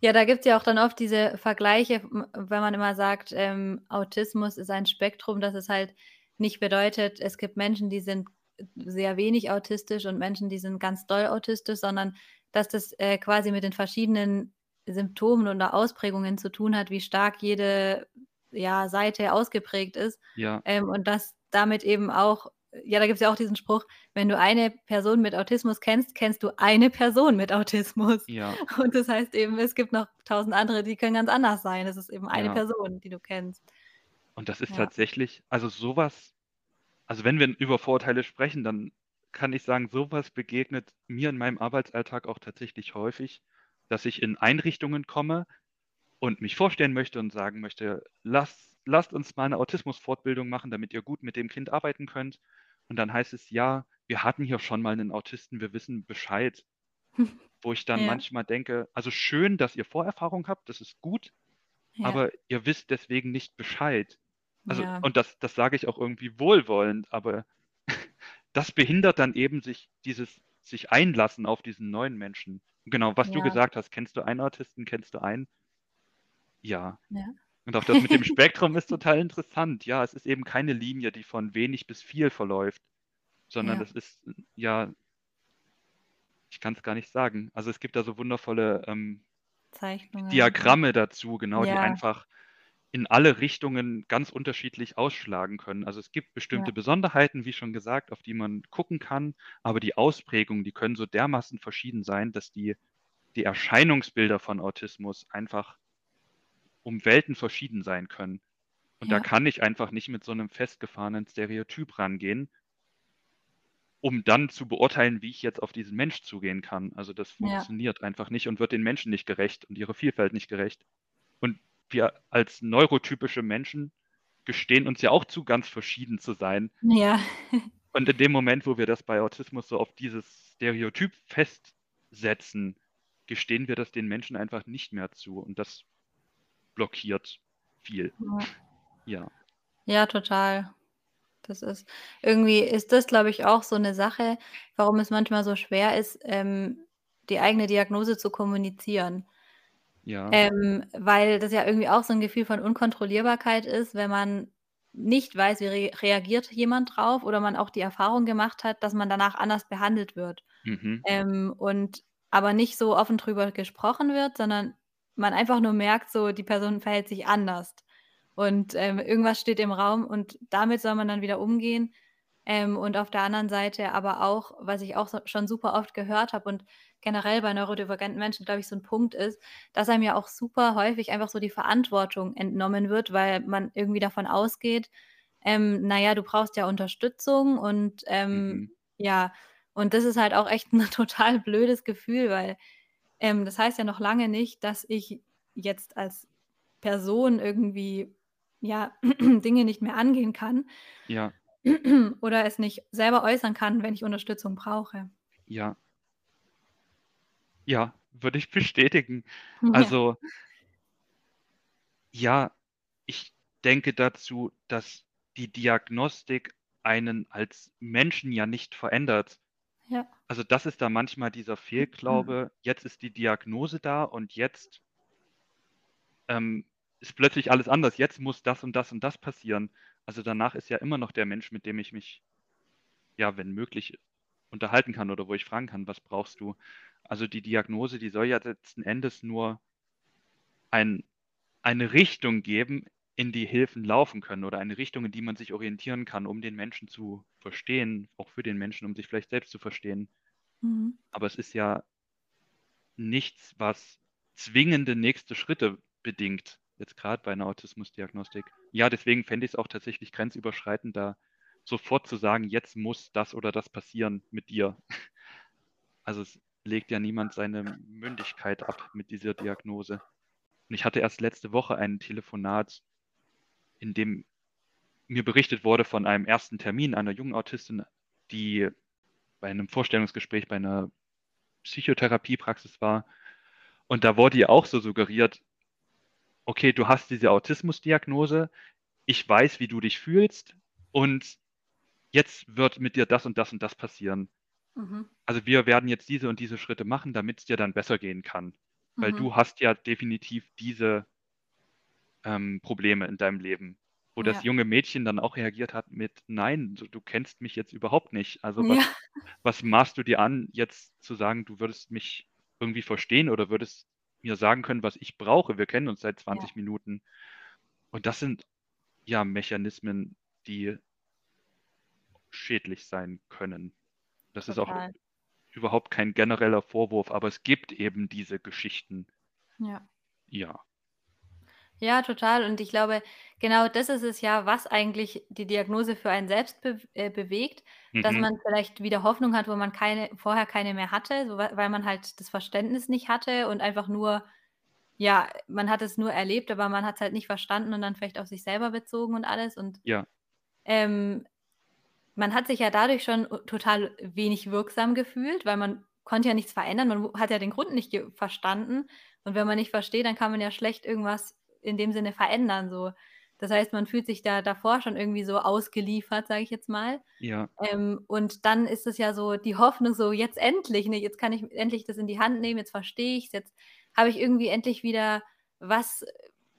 Ja, da gibt's ja auch dann oft diese Vergleiche, wenn man immer sagt, ähm, Autismus ist ein Spektrum, dass es halt nicht bedeutet, es gibt Menschen, die sind sehr wenig autistisch und Menschen, die sind ganz doll autistisch, sondern dass das, äh, quasi mit den verschiedenen Symptomen oder Ausprägungen zu tun hat, wie stark jede, ja, Seite ausgeprägt ist. Ja, Ähm, und dass damit eben auch ja, da gibt's ja auch diesen Spruch: „Wenn du eine Person mit Autismus kennst, kennst du eine Person mit Autismus.“ ja, Und das heißt eben, es gibt noch 1.000 andere, die können ganz anders sein. Es ist eben eine ja. Person, die du kennst. Und das ist Ja. tatsächlich, also sowas, also wenn wir über Vorurteile sprechen, dann kann ich sagen, sowas begegnet mir in meinem Arbeitsalltag auch tatsächlich häufig, dass ich in Einrichtungen komme und mich vorstellen möchte und sagen möchte, lasst, lasst uns mal eine Autismusfortbildung machen, damit ihr gut mit dem Kind arbeiten könnt. Und dann heißt es, ja, wir hatten hier schon mal einen Autisten, wir wissen Bescheid. Wo ich dann Ja. manchmal denke, also schön, dass ihr Vorerfahrung habt, das ist gut, Ja. aber ihr wisst deswegen nicht Bescheid. Also, Ja. und das, das sage ich auch irgendwie wohlwollend, aber das behindert dann eben sich dieses, sich einlassen auf diesen neuen Menschen. Genau, was du Ja. gesagt hast, kennst du einen Autisten, kennst du einen? Ja. Und auch das mit dem Spektrum ist total interessant. Ja, es ist eben keine Linie, die von wenig bis viel verläuft, sondern Ja. das ist, ja, ich kann es gar nicht sagen. Also es gibt da so wundervolle ähm. Diagramme dazu, genau, die Ja. einfach in alle Richtungen ganz unterschiedlich ausschlagen können. Also es gibt bestimmte Ja. Besonderheiten, wie schon gesagt, auf die man gucken kann, aber die Ausprägungen, die können so dermaßen verschieden sein, dass die, die Erscheinungsbilder von Autismus einfach um Welten verschieden sein können. Und da Ja. kann ich einfach nicht mit so einem festgefahrenen Stereotyp rangehen, um dann zu beurteilen, wie ich jetzt auf diesen Mensch zugehen kann. Also das Ja. funktioniert einfach nicht und wird den Menschen nicht gerecht und ihrer Vielfalt nicht gerecht. Und wir als neurotypische Menschen gestehen uns ja auch zu, ganz verschieden zu sein. Ja. Und in dem Moment, wo wir das bei Autismus so auf dieses Stereotyp festsetzen, gestehen wir das den Menschen einfach nicht mehr zu. Und das blockiert viel. Ja. Ja. Ja, total. Das ist irgendwie ist das, glaube ich, auch so 'ne Sache, warum es manchmal so schwer ist, ähm, die eigene Diagnose zu kommunizieren. Ja. Ähm, weil das ja irgendwie auch so 'n Gefühl von Unkontrollierbarkeit ist, wenn man nicht weiß, wie re reagiert jemand drauf oder man auch die Erfahrung gemacht hat, dass man danach anders behandelt wird. Mhm. Ähm, und aber nicht so offen drüber gesprochen wird, sondern man einfach nur merkt, so, die Person verhält sich anders. Und, ähm, irgendwas steht im Raum und damit soll man dann wieder umgehen. Ähm, und auf der anderen Seite aber auch, was ich auch so schon super oft gehört habe und generell bei neurodivergenten Menschen, glaube ich, so 'n Punkt ist, dass einem ja auch super häufig einfach so die Verantwortung entnommen wird, weil man irgendwie davon ausgeht, ähm, na ja, du brauchst ja Unterstützung und, ähm, Mhm. ja und das ist halt auch echt 'n total blödes Gefühl, weil, ähm, das heißt ja noch lange nicht, dass ich jetzt als Person irgendwie, ja, Dinge nicht mehr angehen kann Ja. oder es nicht selber äußern kann, wenn ich Unterstützung brauche. Ja. Ja, würde ich bestätigen. Ja. Also ja, ich denke dazu, dass die Diagnostik einen als Menschen ja nicht verändert. Ja. Also, das ist da manchmal dieser Fehlglaube: „Jetzt ist die Diagnose da und jetzt“ „ähm, ist plötzlich alles anders. Jetzt muss das und das und das passieren.“ Also, danach ist ja immer noch der Mensch, mit dem ich mich, ja, wenn möglich, unterhalten kann oder wo ich fragen kann: „Was brauchst du?“ Also, die Diagnose, die soll ja letzten Endes nur ein eine Richtung geben, in die Hilfen laufen können oder eine Richtung, in die man sich orientieren kann, um den Menschen zu verstehen, auch für den Menschen, um sich vielleicht selbst zu verstehen. Mhm. Aber es ist ja nichts, was zwingende nächste Schritte bedingt, jetzt grad bei 'ner Autismusdiagnostik. Ja, deswegen fände ich's auch tatsächlich grenzüberschreitend, da sofort zu sagen: „Jetzt muss das oder das passieren mit dir.“ Also, es legt ja niemand seine Mündigkeit ab mit dieser Diagnose. Und ich hatte erst letzte Woche ein Telefonat, in dem mir berichtet wurde von einem ersten Termin einer jungen Autistin, die bei 'nem Vorstellungsgespräch bei 'ner Psychotherapiepraxis war. Und da wurde ihr auch so suggeriert: „Okay, du hast diese Autismusdiagnose. Ich weiß, wie du dich fühlst und jetzt wird mit dir das und das und das passieren. Mhm. Also, wir werden jetzt diese und diese Schritte machen, damit's dir dann besser gehen kann, weil Mhm. du hast ja definitiv diese“ „ähm, Probleme in deinem Leben.“ Wo das Ja. junge Mädchen dann auch reagiert hat mit: „Nein, du du kennst mich jetzt überhaupt nicht. Also, Ja. was was maßst du dir an, jetzt zu sagen, du würdest mich irgendwie verstehen oder würdest mir sagen können, was ich brauche? Wir kennen uns seit Ja. 20 Minuten.“ Und das sind, ja, Mechanismen, die schädlich sein können. Das ist auch Total. überhaupt kein genereller Vorwurf, aber es gibt eben diese Geschichten. Ja. Ja. Ja, total. Und ich glaube, genau das ist es ja, was eigentlich die Diagnose für einen selbst bew äh, bewegt, dass Mhm. man vielleicht wieder Hoffnung hat, wo man keine vorher keine mehr hatte, so wei weil man halt das Verständnis nicht hatte und einfach nur ja, man hat es nur erlebt, aber man hat's halt nicht verstanden und dann vielleicht auf sich selber bezogen und alles. Und, Ja. ähm, man hat sich ja dadurch schon total wenig wirksam gefühlt, weil man konnte ja nichts verändern. Man hat ja den Grund nicht ge verstanden. Und wenn man nicht versteht, dann kann man ja schlecht irgendwas in dem Sinne verändern so. Das heißt, man fühlt sich da davor schon irgendwie so ausgeliefert, sage ich jetzt mal. Ja. Ähm, und dann ist es ja so die Hoffnung so: „Jetzt endlich, ne? Jetzt kann ich endlich das in die Hand nehmen, jetzt verstehe ich's, jetzt habe ich irgendwie endlich wieder was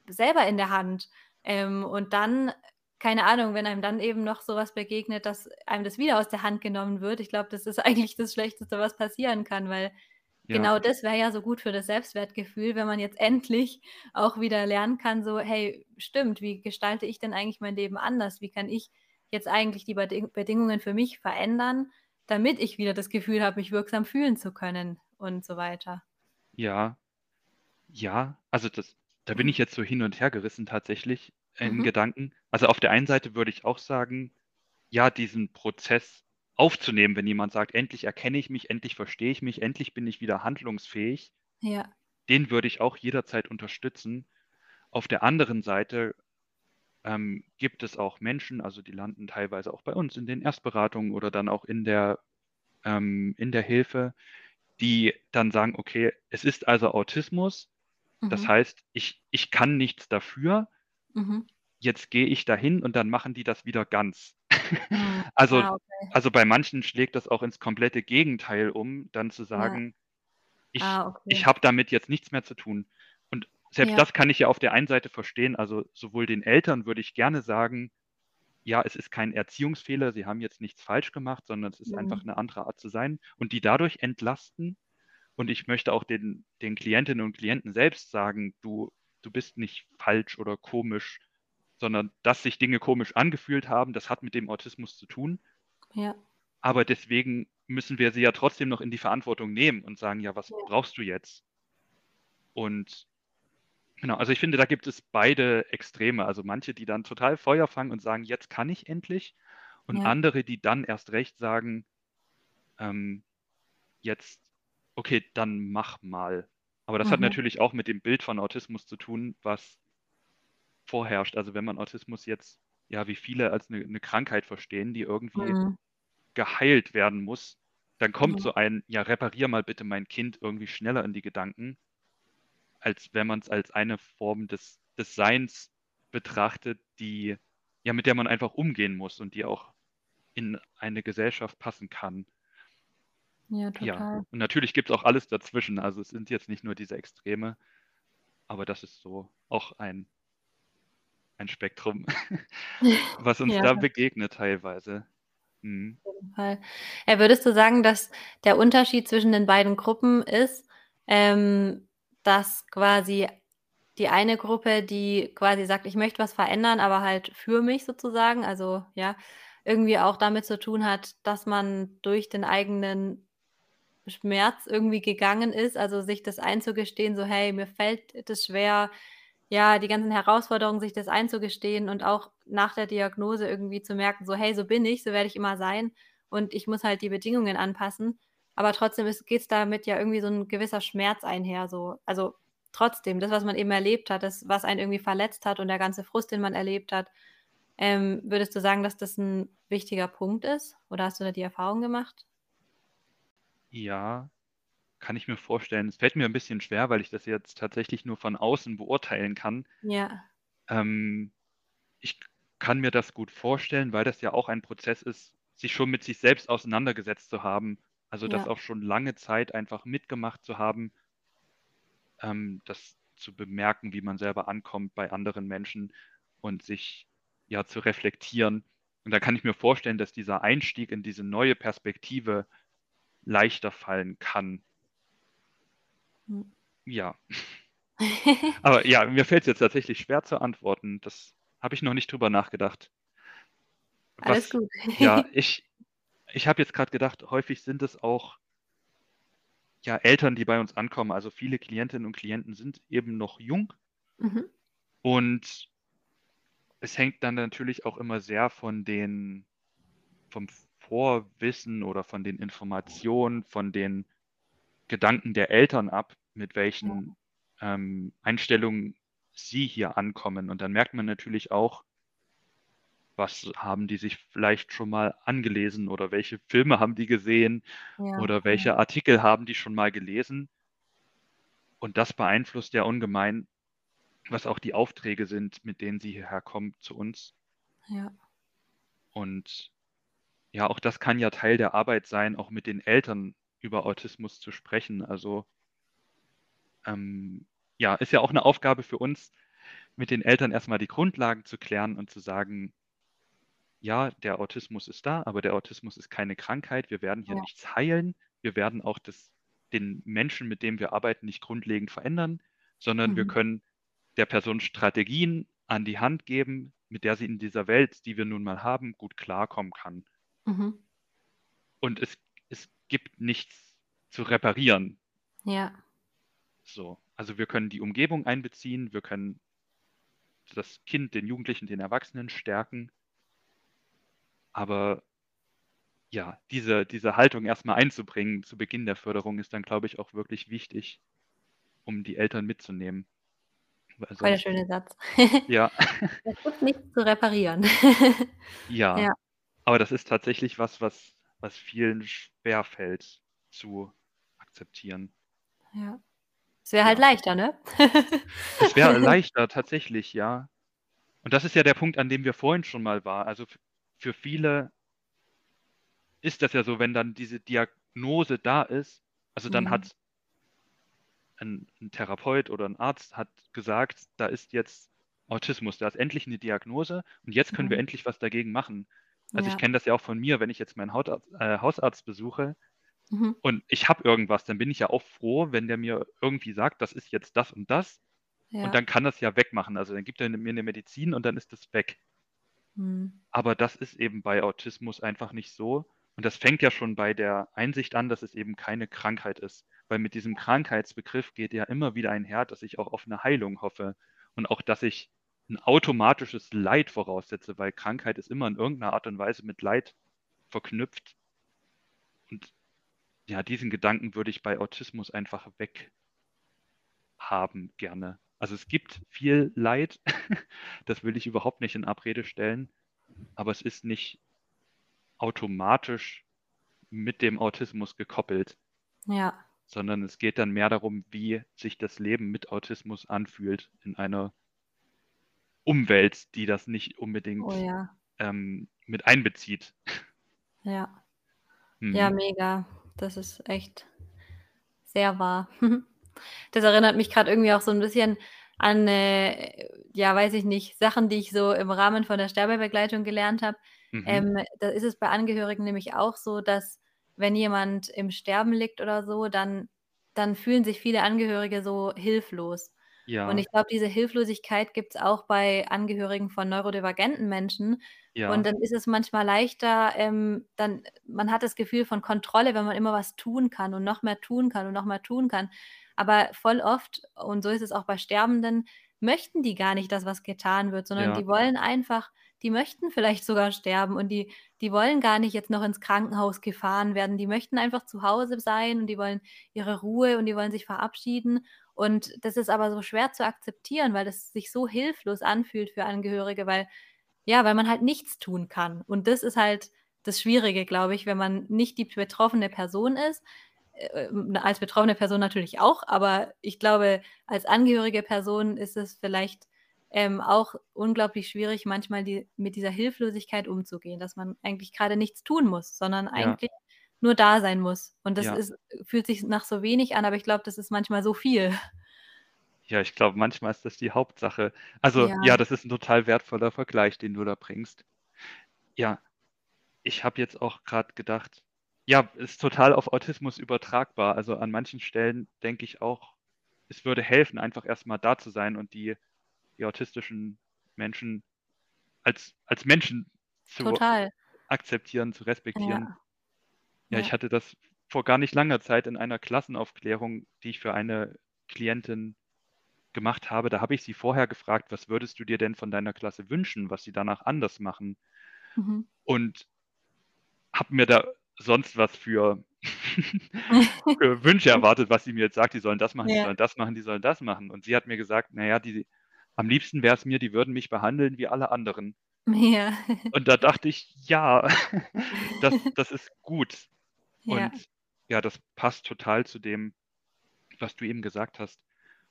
selber in der Hand.“ Ähm, und dann, keine Ahnung, wenn einem dann eben noch so was begegnet, dass einem das wieder aus der Hand genommen wird. Ich glaube, das ist eigentlich das Schlechteste, was passieren kann, weil Ja. genau das wäre ja so gut für das Selbstwertgefühl, wenn man jetzt endlich auch wieder lernen kann, so: „Hey, stimmt, wie gestalte ich denn eigentlich mein Leben anders? Wie kann ich jetzt eigentlich die Beding Bedingungen für mich verändern, damit ich wieder das Gefühl habe, mich wirksam fühlen zu können?“ Und so weiter. Ja. Ja, also das da bin ich jetzt so hin und her gerissen tatsächlich in Mhm. Gedanken. Also, auf der einen Seite würde ich auch sagen, ja, diesen Prozess aufzunehmen, wenn jemand sagt: „Endlich erkenne ich mich, endlich verstehe ich mich, endlich bin ich wieder handlungsfähig“, Ja. den würde ich auch jederzeit unterstützen. Auf der anderen Seite, ähm, gibt es auch Menschen, also die landen teilweise auch bei uns in den Erstberatungen oder dann auch in der ähm, in der Hilfe, die dann sagen: „Okay, es ist also Autismus. Das Mhm. heißt, ich ich kann nichts dafür. Mhm. Jetzt gehe ich dahin und dann machen die das wieder ganz.“ Mhm. Also Ah, okay. also bei manchen schlägt das auch ins komplette Gegenteil um, dann zu Ja. sagen: „Ich Ah, ich okay. habe damit jetzt nichts mehr zu tun.“ Und selbst Ja. das kann ich ja auf der einen Seite verstehen. Also, sowohl den Eltern würde ich gerne sagen: „Ja, es ist kein Erziehungsfehler, sie haben jetzt nichts falsch gemacht, sondern es ist einfach Mhm. 'ne andere Art zu sein“ und die dadurch entlasten. Und ich möchte auch den den Klientinnen und Klienten selbst sagen: „Du du bist nicht falsch oder komisch, sondern dass sich Dinge komisch angefühlt haben, das hat mit dem Autismus zu tun.“ Ja. Aber deswegen müssen wir sie ja trotzdem noch in die Verantwortung nehmen und sagen: „Ja, was Ja. brauchst du jetzt?“ Und genau, also ich finde, da gibt es beide Extreme. Also manche, die dann total Feuer fangen und sagen: „Jetzt kann ich endlich.“ Und Ja. andere, die dann erst recht sagen, ähm: „Jetzt okay, dann mach mal.“ Aber das hat Mhm. natürlich auch mit dem Bild von Autismus zu tun, was vorherrscht. Also, wenn man Autismus jetzt, ja, wie viele als 'ne 'ne Krankheit verstehen, die irgendwie Mhm. geheilt werden muss, dann kommt Ja. so ein: „Ja, repariere mal bitte mein Kind“ irgendwie schneller in die Gedanken als wenn man's als eine Form des des Seins betrachtet, die ja, mit der man einfach umgehen muss und die auch in eine Gesellschaft passen kann. Ja, Ja, total. und natürlich gibt's auch alles dazwischen. Also, es sind jetzt nicht nur diese Extreme, aber das ist so auch ein ein Spektrum, was uns Ja. da begegnet teilweise. Mhm. Fall. Äh, würdest du sagen, dass der Unterschied zwischen den beiden Gruppen ist, ähm, dass quasi die eine Gruppe, die quasi sagt: „Ich möchte was verändern, aber halt für mich sozusagen“, also, ja, irgendwie auch damit zu tun hat, dass man durch den eigenen Schmerz irgendwie gegangen ist, also sich das einzugestehen, so: „Hey, mir fällt das schwer, ja, die ganzen Herausforderungen, sich das einzugestehen und auch nach der Diagnose irgendwie zu merken, so: ‚Hey, so bin ich, so werde ich immer sein und ich muss halt die Bedingungen anpassen.‘“ Aber trotzdem ist geht's damit ja irgendwie so 'n gewisser Schmerz einher so. Also, trotzdem, das, was man eben erlebt hat, das, was einen irgendwie verletzt hat und der ganze Frust, den man erlebt hat. Ähm, würdest du sagen, dass das 'n wichtiger Punkt ist oder hast du da die Erfahrung gemacht? Ja, kann ich mir vorstellen. Es fällt mir 'n bisschen schwer, weil ich das jetzt tatsächlich nur von außen beurteilen kann. Ja. Ähm, ich kann mir das gut vorstellen, weil das ja auch ein Prozess ist, sich schon mit sich selbst auseinandergesetzt zu haben, also das Ja. auch schon lange Zeit einfach mitgemacht zu haben ähm, das zu bemerken, wie man selber ankommt bei anderen Menschen und sich, ja, zu reflektieren. Und da kann ich mir vorstellen, dass dieser Einstieg in diese neue Perspektive leichter fallen kann. Ja. Aber ja, mir fällt's jetzt tatsächlich schwer zu antworten. Das habe ich noch nicht drüber nachgedacht. Alles Was gut. ja, ich ich habe jetzt grad gedacht, häufig sind es auch ja, Eltern, die bei uns ankommen. Also, viele Klientinnen und Klienten sind eben noch jung. Mhm. Und es hängt dann natürlich auch immer sehr von den vom Vorwissen oder von den Informationen, von den Gedanken der Eltern ab, mit welchen, ähm, Einstellungen sie hier ankommen. Und dann merkt man natürlich auch was haben die sich vielleicht schon mal angelesen oder welche Filme haben die gesehen Ja, oder welche Artikel haben die schon mal gelesen? Und das beeinflusst ja ungemein, was auch die Aufträge sind, mit denen sie hierher kommen zu uns. Ja. Und ja, auch das kann ja Teil der Arbeit sein, auch mit den Eltern über Autismus zu sprechen. Also ähm, ja, ist ja auch 'ne Aufgabe für uns, mit den Eltern erst mal die Grundlagen zu klären und zu sagen „Ja, der Autismus ist da, aber der Autismus ist keine Krankheit. Wir werden hier Ja. nichts heilen. Wir werden auch das den Menschen, mit dem wir arbeiten, nicht grundlegend verändern, sondern wir Mhm. können der Person Strategien an die Hand geben, mit der sie in dieser Welt, die wir nun mal haben, gut klarkommen kann. Mhm. Und es, es gibt nichts zu reparieren. Ja. So. Also wir können die Umgebung einbeziehen, wir können das Kind, den Jugendlichen, den Erwachsenen stärken. Aber ja, diese, diese Haltung erstmal einzubringen zu Beginn der Förderung ist dann, glaube ich, auch wirklich wichtig, um die Eltern mitzunehmen. Weil Voll der schöne Satz. ja, Es gibt nichts zu reparieren. ja, Ja. aber das ist tatsächlich was, was, was vielen schwerfällt zu akzeptieren. Ja. Es wäre halt Ja. leichter, ne? Es wäre leichter, tatsächlich, ja. Und das ist ja der Punkt, an dem wir vorhin schon mal waren. Also für viele ist das ja so, wenn dann diese Diagnose da ist, also dann Mhm. hat ein, ein Therapeut oder ein Arzt hat gesagt, da ist jetzt Autismus, da ist endlich eine Diagnose und jetzt können wir Mhm. endlich was dagegen machen. Also ich Ja. kenne das ja auch von mir, wenn ich jetzt meinen Hautarzt, äh, Hausarzt besuche Mhm. und ich habe irgendwas, dann bin ich ja auch froh, wenn der mir irgendwie sagt, das ist jetzt das und das Ja. und dann kann das ja wegmachen. Also dann gibt er mir eine Medizin und dann ist das weg. Mhm. Aber das ist eben bei Autismus einfach nicht so. Und das fängt ja schon bei der Einsicht an, dass es eben keine Krankheit ist. Weil mit diesem Krankheitsbegriff geht ja immer wieder einher, dass ich auch auf eine Heilung hoffe und auch, dass ich ein automatisches Leid voraussetze, weil Krankheit ist immer in irgendeiner Art und Weise mit Leid verknüpft. Ja, diesen Gedanken würde ich bei Autismus einfach weg haben gerne. Also es gibt viel Leid, das will ich überhaupt nicht in Abrede stellen, aber es ist nicht automatisch mit dem Autismus gekoppelt, Ja. sondern es geht dann mehr darum, wie sich das Leben mit Autismus anfühlt in einer Umwelt, die das nicht unbedingt Oh ja. ähm, mit einbezieht. Ja. Mhm. Ja, mega. Das ist echt sehr wahr. Das erinnert mich gerade irgendwie auch so ein bisschen an, äh, ja, weiß ich nicht, Sachen, die ich so im Rahmen von der Sterbebegleitung gelernt habe. Mhm. Ähm, da ist es bei Angehörigen nämlich auch so, dass wenn jemand im Sterben liegt oder so, dann dann fühlen sich viele Angehörige so hilflos. Ja, Und ich glaube, diese Hilflosigkeit gibt's auch bei Angehörigen von neurodivergenten Menschen. ja, Und dann ist es manchmal leichter, ähm, dann man hat das Gefühl von Kontrolle, wenn man immer was tun kann und noch mehr tun kann und noch mehr tun kann. Aber voll oft, und so ist es auch bei Sterbenden, möchten die gar nicht, dass was getan wird, sondern Ja. die wollen einfach die möchten vielleicht sogar sterben und die die wollen gar nicht jetzt noch ins Krankenhaus gefahren werden. Die möchten einfach zu Hause sein und die wollen ihre Ruhe und die wollen sich verabschieden. Und das ist aber so schwer zu akzeptieren, weil das sich so hilflos anfühlt für Angehörige, weil ja, weil man halt nichts tun kann. Und das ist halt das Schwierige, glaube ich, wenn man nicht die betroffene Person ist. Äh, ähm, als betroffene Person natürlich auch, aber ich glaube, als angehörige Person ist es vielleicht, ähm, auch unglaublich schwierig, manchmal die mit dieser Hilflosigkeit umzugehen, dass man eigentlich grade nichts tun muss, sondern Ja. Nur da sein muss. Und das Ja. ist fühlt sich nach so wenig an, aber ich glaube, das ist manchmal so viel. Ja, ich glaube, manchmal ist das die Hauptsache. Also Ja. ja, das ist ein total wertvoller Vergleich, den du da bringst. Ja, ich habe jetzt auch gerade gedacht, ja, ist total auf Autismus übertragbar. Also an manchen Stellen denke ich auch, es würde helfen, einfach erstmal da zu sein und die, die autistischen Menschen als, als Menschen zu Total. akzeptieren, zu respektieren. Ja. Ja, ich hatte das vor gar nicht langer Zeit in einer Klassenaufklärung, die ich für eine Klientin gemacht habe. Da habe ich sie vorher gefragt, was würdest du dir denn von deiner Klasse wünschen, was sie danach anders machen? Mhm. Und habe mir da sonst was für, für Wünsche erwartet, was sie mir jetzt sagt, die sollen das machen, die Ja. sollen das machen, die sollen das machen. Und sie hat mir gesagt, naja, die, am liebsten wäre es mir, die würden mich behandeln wie alle anderen. Ja. Und da dachte ich, ja, das, das ist gut. Ja. Und ja, das passt total zu dem, was du eben gesagt hast.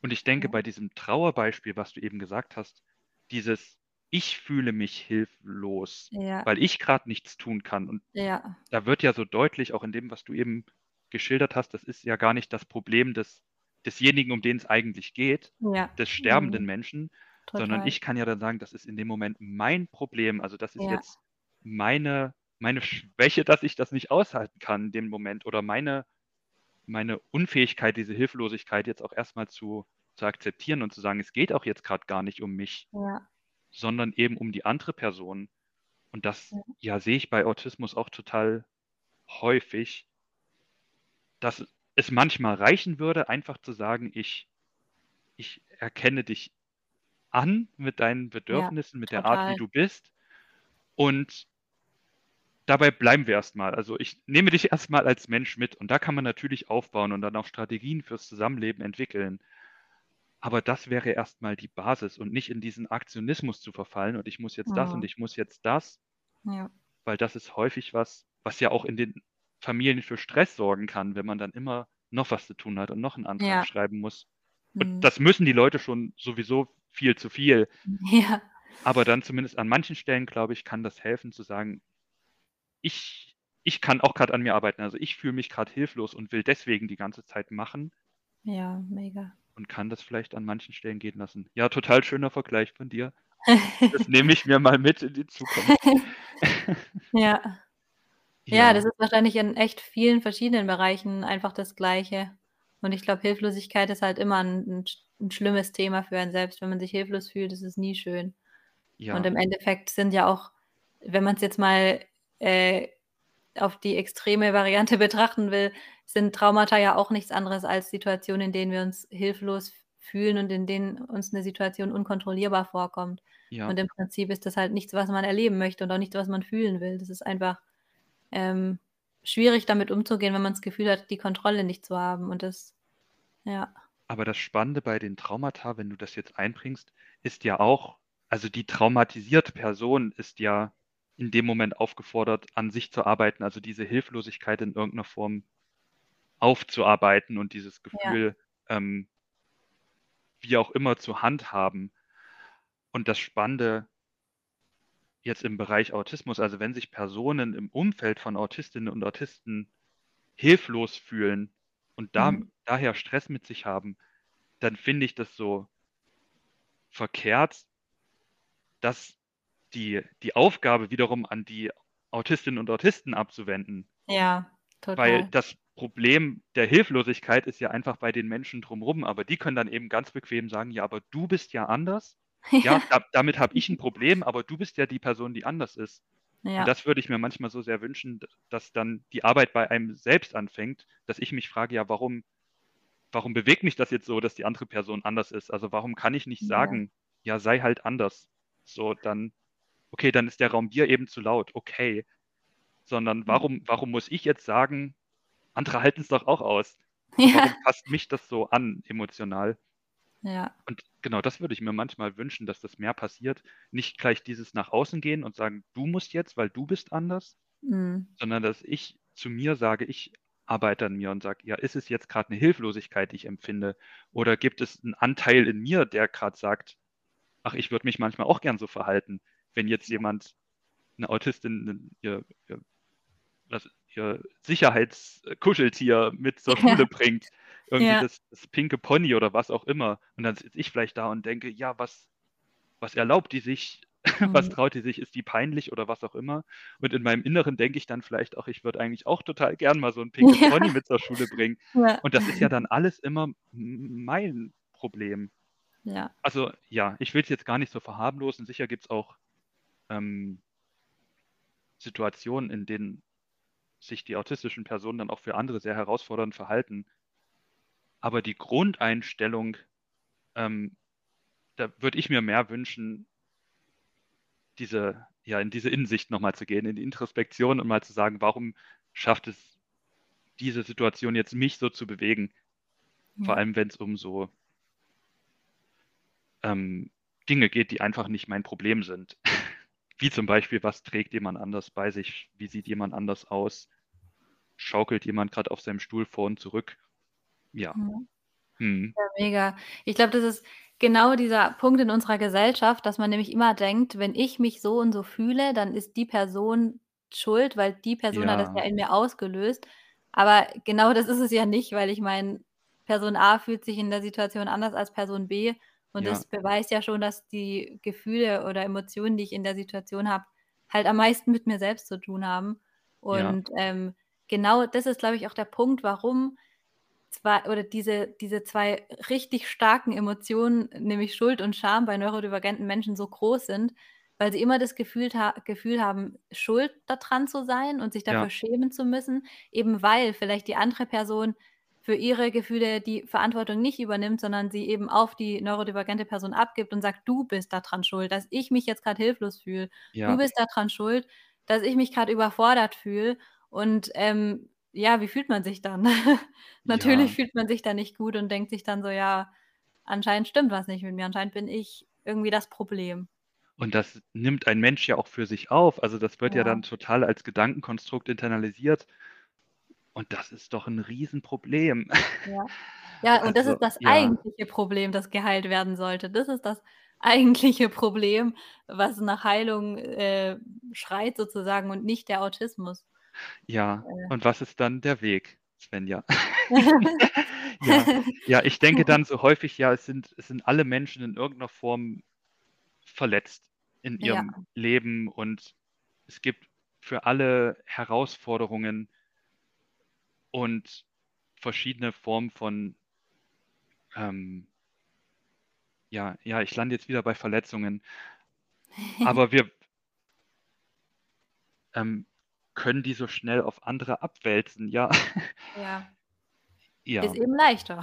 Und ich denke, Ja. bei diesem Trauerbeispiel, was du eben gesagt hast, dieses Ich fühle mich hilflos, Ja. weil ich gerade nichts tun kann. Und Ja. da wird ja so deutlich, auch in dem, was du eben geschildert hast, das ist ja gar nicht das Problem des, desjenigen, um den es eigentlich geht, des sterbenden Mhm. Menschen, sondern Total. ich kann ja dann sagen, das ist in dem Moment mein Problem. Also das ist jetzt meine, meine Schwäche, dass ich das nicht aushalten kann in dem Moment oder meine, meine Unfähigkeit, diese Hilflosigkeit jetzt auch erstmal zu, zu akzeptieren und zu sagen, es geht auch jetzt gerade gar nicht um mich, Ja. sondern eben um die andere Person. Und das, Ja. ja, sehe ich bei Autismus auch total häufig, dass es manchmal reichen würde, einfach zu sagen, ich, ich erkenne dich an mit deinen Ja, Bedürfnissen, mit der Art, wie du bist. Und dabei bleiben wir erstmal. Also ich nehme dich erstmal als Mensch mit und da kann man natürlich aufbauen und dann auch Strategien fürs Zusammenleben entwickeln. Aber das wäre erstmal die Basis und nicht in diesen Aktionismus zu verfallen und ich muss jetzt das und ich muss jetzt das, Ja. weil das ist häufig was, was ja auch in den Familien für Stress sorgen kann, wenn man dann immer noch was zu tun hat und noch einen Antrag Ja. schreiben muss. Und Mhm. das müssen die Leute schon sowieso viel zu viel. Ja. Aber dann zumindest an manchen Stellen, glaube ich, kann das helfen zu sagen, ich, ich kann auch gerade an mir arbeiten. Also ich fühle mich gerade hilflos und will deswegen die ganze Zeit machen Ja, mega. und kann das vielleicht an manchen Stellen gehen lassen. Ja, total schöner Vergleich von dir. Das nehme ich mir mal mit in die Zukunft. Ja. Ja, das Ja, ist wahrscheinlich in echt vielen verschiedenen Bereichen einfach das Gleiche. Und ich glaube, Hilflosigkeit ist halt immer 'n 'n sch 'n schlimmes Thema für einen selbst. Wenn man sich hilflos fühlt, ist es nie schön. Und ja, im Endeffekt sind ja auch, wenn man's jetzt mal, äh, auf die extreme Variante betrachten will, sind Traumata ja auch nichts anderes als Situationen, in denen wir uns hilflos fühlen und in denen uns 'ne Situation unkontrollierbar vorkommt. ja. Und im Prinzip ist das halt nichts, was man erleben möchte und auch nichts, was man fühlen will. Das ist einfach, ähm, schwierig, damit umzugehen, wenn man das Gefühl hat, die Kontrolle nicht zu haben und das ja. Aber das Spannende bei den Traumata, wenn du das jetzt einbringst, ist ja auch also die traumatisierte Person ist ja in dem Moment aufgefordert, an sich zu arbeiten, also diese Hilflosigkeit in irgendeiner Form aufzuarbeiten und dieses Ja. Gefühl, ähm wie auch immer zu handhaben. Und das Spannende jetzt im Bereich Autismus, also wenn sich Personen im Umfeld von Autistinnen und Autisten hilflos fühlen und da Mhm. daher Stress mit sich haben, dann finde ich das so verkehrt, dass die die Aufgabe wiederum an die Autistinnen und Autisten abzuwenden. Ja, Weil total. das Problem der Hilflosigkeit ist ja einfach bei den Menschen drum rum, aber die können dann eben ganz bequem sagen: „Ja, aber du bist ja anders. Ja, Ja. da damit habe ich 'n Problem, aber du bist ja die Person, die anders ist.“ Und Ja. das würde ich mir manchmal so sehr wünschen, dass dann die Arbeit bei einem selbst anfängt, dass ich mich frage: „Ja, warum warum bewegt mich das jetzt so, dass die andere Person anders ist? Also, warum kann ich nicht Ja. sagen: ‚Ja, sei halt anders?‘“ So, dann okay, dann ist der Raum Bier eben zu laut, okay. Sondern Ja. warum warum muss ich jetzt sagen: „Andere halten's doch auch aus?“ So, warum Ja. fasst mich das so an emotional? Ja. Und genau das würde ich mir manchmal wünschen, dass das mehr passiert. Nicht gleich dieses nach außen gehen und sagen: „Du musst jetzt, weil du bist anders“, Mhm. sondern dass ich zu mir sage ich arbeite an mir und sage: „Ja, ist es jetzt grad 'ne Hilflosigkeit, die ich empfinde? Oder gibt es 'n Anteil in mir, der grad sagt: ‚Ach, ich würde mich manchmal auch gern so verhalten.‘“ Wenn jetzt Ja. jemand 'ne Autistin ihr ihr ihr Sicherheits äh, Kuscheltier mit zur Ja. Schule bringt, irgendwie Ja. das das pinke Pony oder was auch immer. Und dann sitze ich vielleicht da und denke: „Ja, was was erlaubt die sich? Was Mhm. traut die sich? Ist die peinlich?“ Oder was auch immer. Und in meinem Inneren denke ich dann vielleicht auch, ich würde eigentlich auch total gern mal so 'n pinkes Ja. Pony mit zur Schule bringen. Ja. Und das ist ja dann alles immer mein Problem. Ja. Also, ja, ich will's jetzt gar nicht so verharmlosen. Sicher gibt's auch, ähm Situationen, in denen sich die autistischen Personen dann auch für andere sehr herausfordernd verhalten. Aber die Grundeinstellung, ähm, da würde ich mir mehr wünschen diese ja, in diese Innensicht noch mal zu gehen, in die Introspektion und mal zu sagen: „Warum schafft es diese Situation jetzt, mich so zu bewegen?“ Vor Ja. allem, wenn's um so ähm, Dinge geht, die einfach nicht mein Problem sind. Wie zum Beispiel, was trägt jemand anders bei sich? Wie sieht jemand anders aus? Schaukelt jemand grad auf seinem Stuhl vor und zurück? Ja. Mhm. Mhm. Ja, mega. Ich glaube, das ist genau dieser Punkt in unserer Gesellschaft, dass man nämlich immer denkt: „Wenn ich mich so und so fühle, dann ist die Person schuld, weil die Person hat das ja Ja. in mir ausgelöst.“ Aber genau das ist es ja nicht, weil ich meine, Person A fühlt sich in der Situation anders als Person B und Ja. das beweist ja schon, dass die Gefühle oder Emotionen, die ich in der Situation habe, halt am meisten mit mir selbst zu tun haben. Ja. Und, ähm, genau das ist, glaube ich, auch der Punkt, warum zwei oder diese diese 2 richtig starken Emotionen, nämlich Schuld und Scham bei neurodivergenten Menschen so groß sind, weil sie immer das Gefühlt ha Gefühl haben, schuld da dran zu sein und sich dafür Ja. schämen zu müssen, eben weil vielleicht die andere Person für ihre Gefühle die Verantwortung nicht übernimmt, sondern sie eben auf die neurodivergente Person abgibt und sagt: „Du bist da dran schuld, dass ich mich jetzt grad hilflos fühle. Du Ja. bist da dran schuld, dass ich mich grad überfordert fühle.“ Und, ähm, ja, wie fühlt man sich dann? Natürlich Ja. fühlt man sich da nicht gut und denkt sich dann so: „Ja, anscheinend stimmt was nicht mit mir. Anscheinend bin ich irgendwie das Problem.“ Und das nimmt ein Mensch ja auch für sich auf. Also, das wird ja Ja. dann total als Gedankenkonstrukt internalisiert. Und das ist doch 'n Riesenproblem. Ja. Ja, und das Also, ist das ja. eigentliche Problem, das geheilt werden sollte. Das ist das eigentliche Problem, was nach Heilung, äh, schreit sozusagen und nicht der Autismus. Ja, Äh. und was ist dann der Weg, Svenja? Ja. Ja, ich denke dann so häufig, ja, es sind es sind alle Menschen in irgend 'ner Form verletzt in Ja. ihrem Leben und es gibt für alle Herausforderungen und verschiedene Formen von ähm ja, ja, ich lande jetzt wieder bei Verletzungen. Aber wir ähm, können die so schnell auf andere abwälzen, ja. Ja. Ist Ja. eben leichter.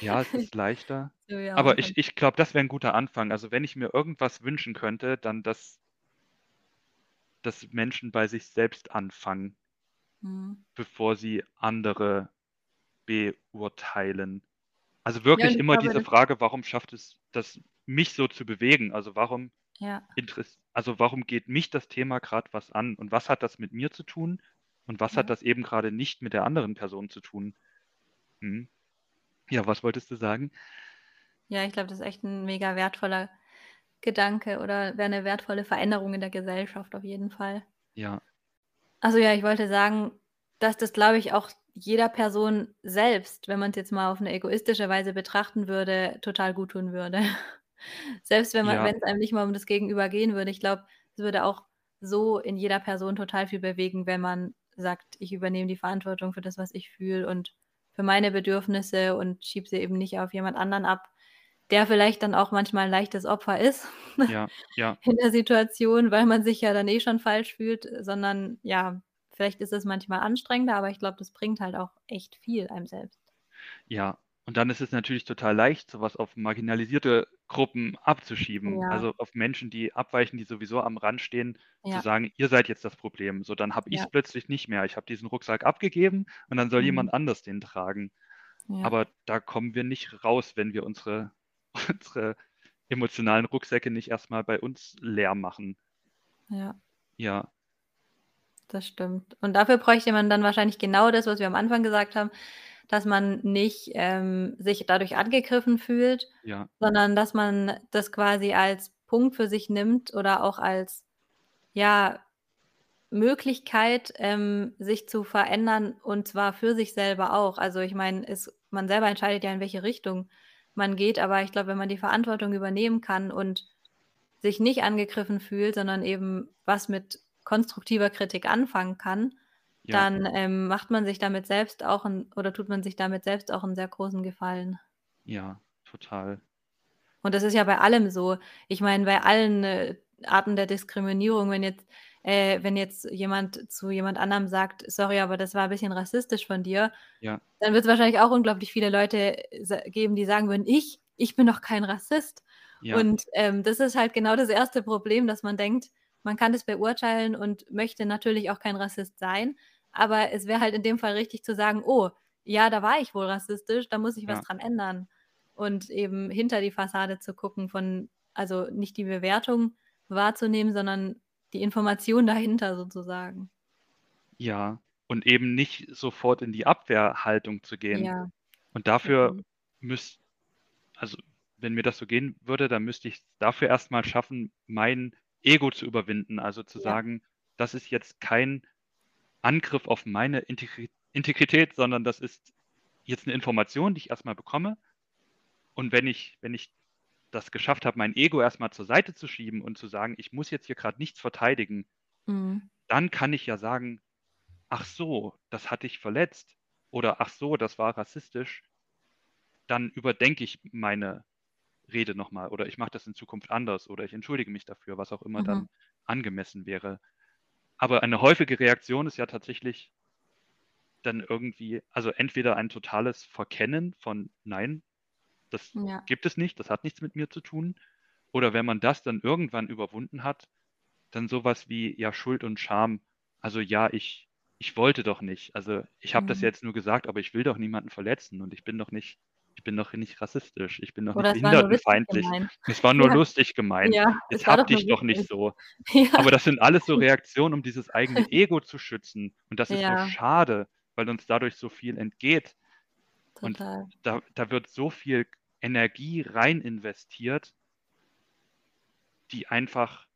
Ja, es ist leichter. So am Aber ich ich glaube, das wäre 'n guter Anfang. Also, wenn ich mir irgendwas wünschen könnte, dann dass dass Menschen bei sich selbst anfangen Mhm. bevor sie andere beurteilen. Also, Ja, wirklich ich immer glaube, diese Frage: „Warum schafft es das, mich so zu bewegen?“ Also, warum Ja. also, warum geht mich das Thema grad was an und was hat das mit mir zu tun und was hat Ja. das eben grade nicht mit der anderen Person zu tun? Mhm. Ja, was wolltest du sagen? Ja, ich glaube, das ist echt 'n mega wertvoller Gedanke oder wäre 'ne wertvolle Veränderung in der Gesellschaft auf jeden Fall. Ja. Also, ja, ich wollte sagen, dass das, glaube ich, auch jeder Person selbst, wenn man's jetzt mal auf 'ne egoistische Weise betrachten würde, total guttun würde. Selbst wenn man Ja. wenn's einem nicht mal um das Gegenüber gehen würde. Ich glaube, es würde auch so in jeder Person total viel bewegen, wenn man sagt: „Ich übernehme die Verantwortung für das, was ich fühle und für meine Bedürfnisse und schiebe sie eben nicht auf jemand anderen ab“, der vielleicht dann auch manchmal 'n leichtes Opfer ist Ja, ja. in der Situation, weil man sich ja dann eh schon falsch fühlt, sondern ja, vielleicht ist es manchmal anstrengender, aber ich glaube, das bringt halt auch echt viel einem selbst. Ja, und dann ist es natürlich total leicht, so was auf marginalisierte Gruppen abzuschieben. Ja. Also, auf Menschen, die abweichen, die sowieso am Rand stehen, zu Ja. sagen: „Ihr seid jetzt das Problem.“ So, dann habe ich's Ja. plötzlich nicht mehr. Ich habe diesen Rucksack abgegeben und dann soll Mhm. jemand anders den tragen. Aber da kommen wir nicht raus, wenn wir unsere unsere emotionalen Rucksäcke nicht erst mal bei uns leer machen. Ja. Ja. Das stimmt. Und dafür bräuchte man dann wahrscheinlich genau das, was wir am Anfang gesagt haben, dass man nicht, ähm, sich dadurch angegriffen fühlt, Ja. sondern dass man das quasi als Punkt für sich nimmt oder auch als, ja, Möglichkeit, ähm, sich zu verändern und zwar für sich selber auch. Also, ich meine, man selber entscheidet ja, in welche Richtung man geht, aber ich glaube, wenn man die Verantwortung übernehmen kann und sich nicht angegriffen fühlt, sondern eben was mit konstruktiver Kritik anfangen kann, Ja. dann, ähm, macht man sich damit selbst auch 'n oder tut man sich damit selbst auch 'n sehr großen Gefallen. Ja, total. Und das ist ja bei allem so. Ich meine, bei allen, äh, Arten der Diskriminierung, wenn jetzt äh, wenn jetzt jemand zu jemand anderem sagt: „Sorry, aber das war bisschen rassistisch von dir“, Ja. dann wird's wahrscheinlich auch unglaublich viele Leute sa geben, die sagen würden: „Ich? Ich bin doch kein Rassist.“ Ja. Und, ähm, das ist halt genau das 1. Problem, dass man denkt, man kann das beurteilen und möchte natürlich auch kein Rassist sein. Aber es wäre halt in dem Fall richtig zu sagen: „Oh, ja, da war ich wohl rassistisch, da muss ich was Ja. dran ändern.“ Und eben hinter die Fassade zu gucken von also, nicht die Bewertung wahrzunehmen, sondern die Information dahinter sozusagen. Ja, und eben nicht sofort in die Abwehrhaltung zu gehen. Ja. Und dafür Mhm. müss also, wenn mir das so gehen würde, dann müsste ich's dafür erst mal schaffen, mein Ego zu überwinden. Also, zu Ja. sagen: „Das ist jetzt kein Angriff auf meine Integri Integrität, sondern das ist jetzt 'ne Information, die ich erst mal bekomme.“ Und wenn ich wenn ich das geschafft habe, mein Ego erst mal zur Seite zu schieben und zu sagen: „Ich muss jetzt hier grad nichts verteidigen“ Mhm. dann kann ich ja sagen: „Ach so, das hat dich verletzt. oder ach so, das war rassistisch, dann überdenke ich meine Rede nochmal oder ich mache das in Zukunft anders oder ich entschuldige mich dafür, was auch immer mhm. dann angemessen wäre. Aber eine häufige Reaktion ist ja tatsächlich dann irgendwie, also entweder ein totales Verkennen von Nein, das ja. gibt es nicht, das hat nichts mit mir zu tun. Oder wenn man das dann irgendwann überwunden hat, dann sowas wie ja Schuld und Scham. Also ja, ich, ich wollte doch nicht. Also ich habe mhm. das jetzt nur gesagt, aber ich will doch niemanden verletzen und ich bin doch nicht ich bin doch nicht rassistisch, ich bin doch Oder nicht behindertenfeindlich. Es war nur ja. lustig gemeint. Ja, Jetzt hab dich doch nicht so. Ja. Aber das sind alles so Reaktionen, um dieses eigene Ego zu schützen. Und das ist so schade, weil uns dadurch so viel entgeht. Total. Und da, da wird so viel Energie rein investiert, die einfach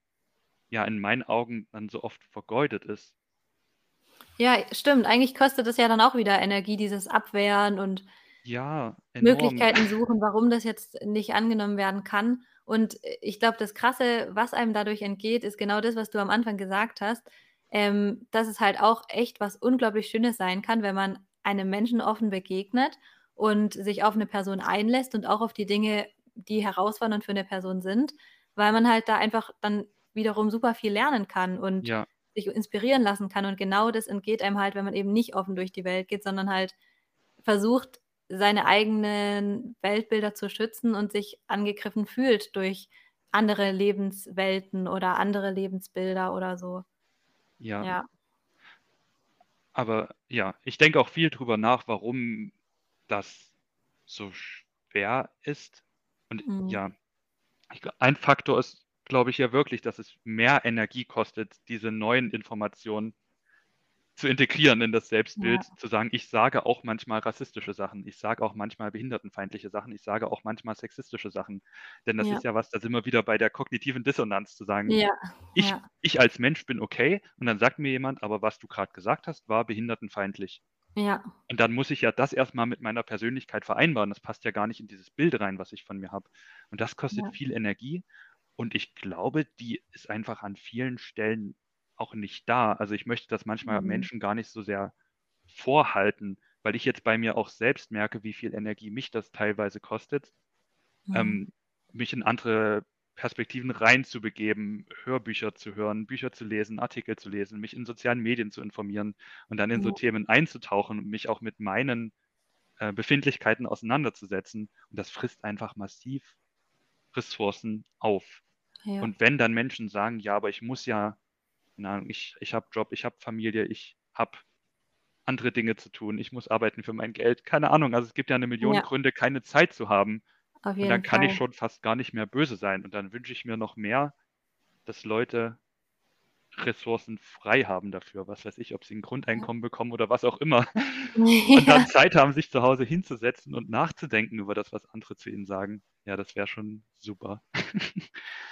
ja in meinen Augen dann so oft vergeudet ist. Ja, stimmt. Eigentlich kostet es ja dann auch wieder Energie, dieses Abwehren und ja. Möglichkeiten suchen, warum das jetzt nicht angenommen werden kann. Und ich glaube, das Krasse, was einem dadurch entgeht, ist genau das, was du am Anfang gesagt hast, ähm, dass es halt auch echt was unglaublich Schönes sein kann, wenn man einem Menschen offen begegnet und sich auf eine Person einlässt und auch auf die Dinge, die herausfordernd für eine Person sind, weil man halt da einfach dann wiederum super viel lernen kann und ja. sich inspirieren lassen kann. Und genau das entgeht einem halt, wenn man eben nicht offen durch die Welt geht, sondern halt versucht, seine eigenen Weltbilder zu schützen und sich angegriffen fühlt durch andere Lebenswelten oder andere Lebensbilder oder so. Ja. ja. Aber ja, ich denke auch viel drüber nach, warum das so schwer ist. Und mhm. ja, ich, ein Faktor ist, glaube ich, ja wirklich, dass es mehr Energie kostet, diese neuen Informationen zu integrieren in das Selbstbild, ja. zu sagen, ich sage auch manchmal rassistische Sachen, ich sage auch manchmal behindertenfeindliche Sachen, ich sage auch manchmal sexistische Sachen. Denn das ja. ist ja was, da sind wir wieder bei der kognitiven Dissonanz zu sagen, ja. Ich, ich als Mensch bin okay und dann sagt mir jemand, aber was du gerade gesagt hast, war behindertenfeindlich. Ja. Und dann muss ich ja das erstmal mit meiner Persönlichkeit vereinbaren. Das passt ja gar nicht in dieses Bild rein, was ich von mir habe. Und das kostet viel Energie. Und ich glaube, die ist einfach an vielen Stellen auch nicht da. Also ich möchte das manchmal mhm. Menschen gar nicht so sehr vorhalten, weil ich jetzt bei mir auch selbst merke, wie viel Energie mich das teilweise kostet, mhm. ähm, mich in andere Perspektiven reinzubegeben, Hörbücher zu hören, Bücher zu lesen, Artikel zu lesen, mich in sozialen Medien zu informieren und dann in so Themen einzutauchen und mich auch mit meinen äh, Befindlichkeiten auseinanderzusetzen. Und das frisst einfach massiv Ressourcen auf. Ja. Und wenn dann Menschen sagen, ja, aber ich muss ja keine Ahnung, ich, ich habe Job, ich habe Familie, ich habe andere Dinge zu tun, ich muss arbeiten für mein Geld, keine Ahnung. Also es gibt ja eine Million ja. Gründe, keine Zeit zu haben. Auf und dann kann Fall. ich schon fast gar nicht mehr böse sein. Und dann wünsche ich mir noch mehr, dass Leute Ressourcen frei haben dafür, was weiß ich, ob sie ein Grundeinkommen ja. bekommen oder was auch immer. und dann Zeit haben, sich zu Hause hinzusetzen und nachzudenken über das, was andere zu ihnen sagen. Ja, das wäre schon super.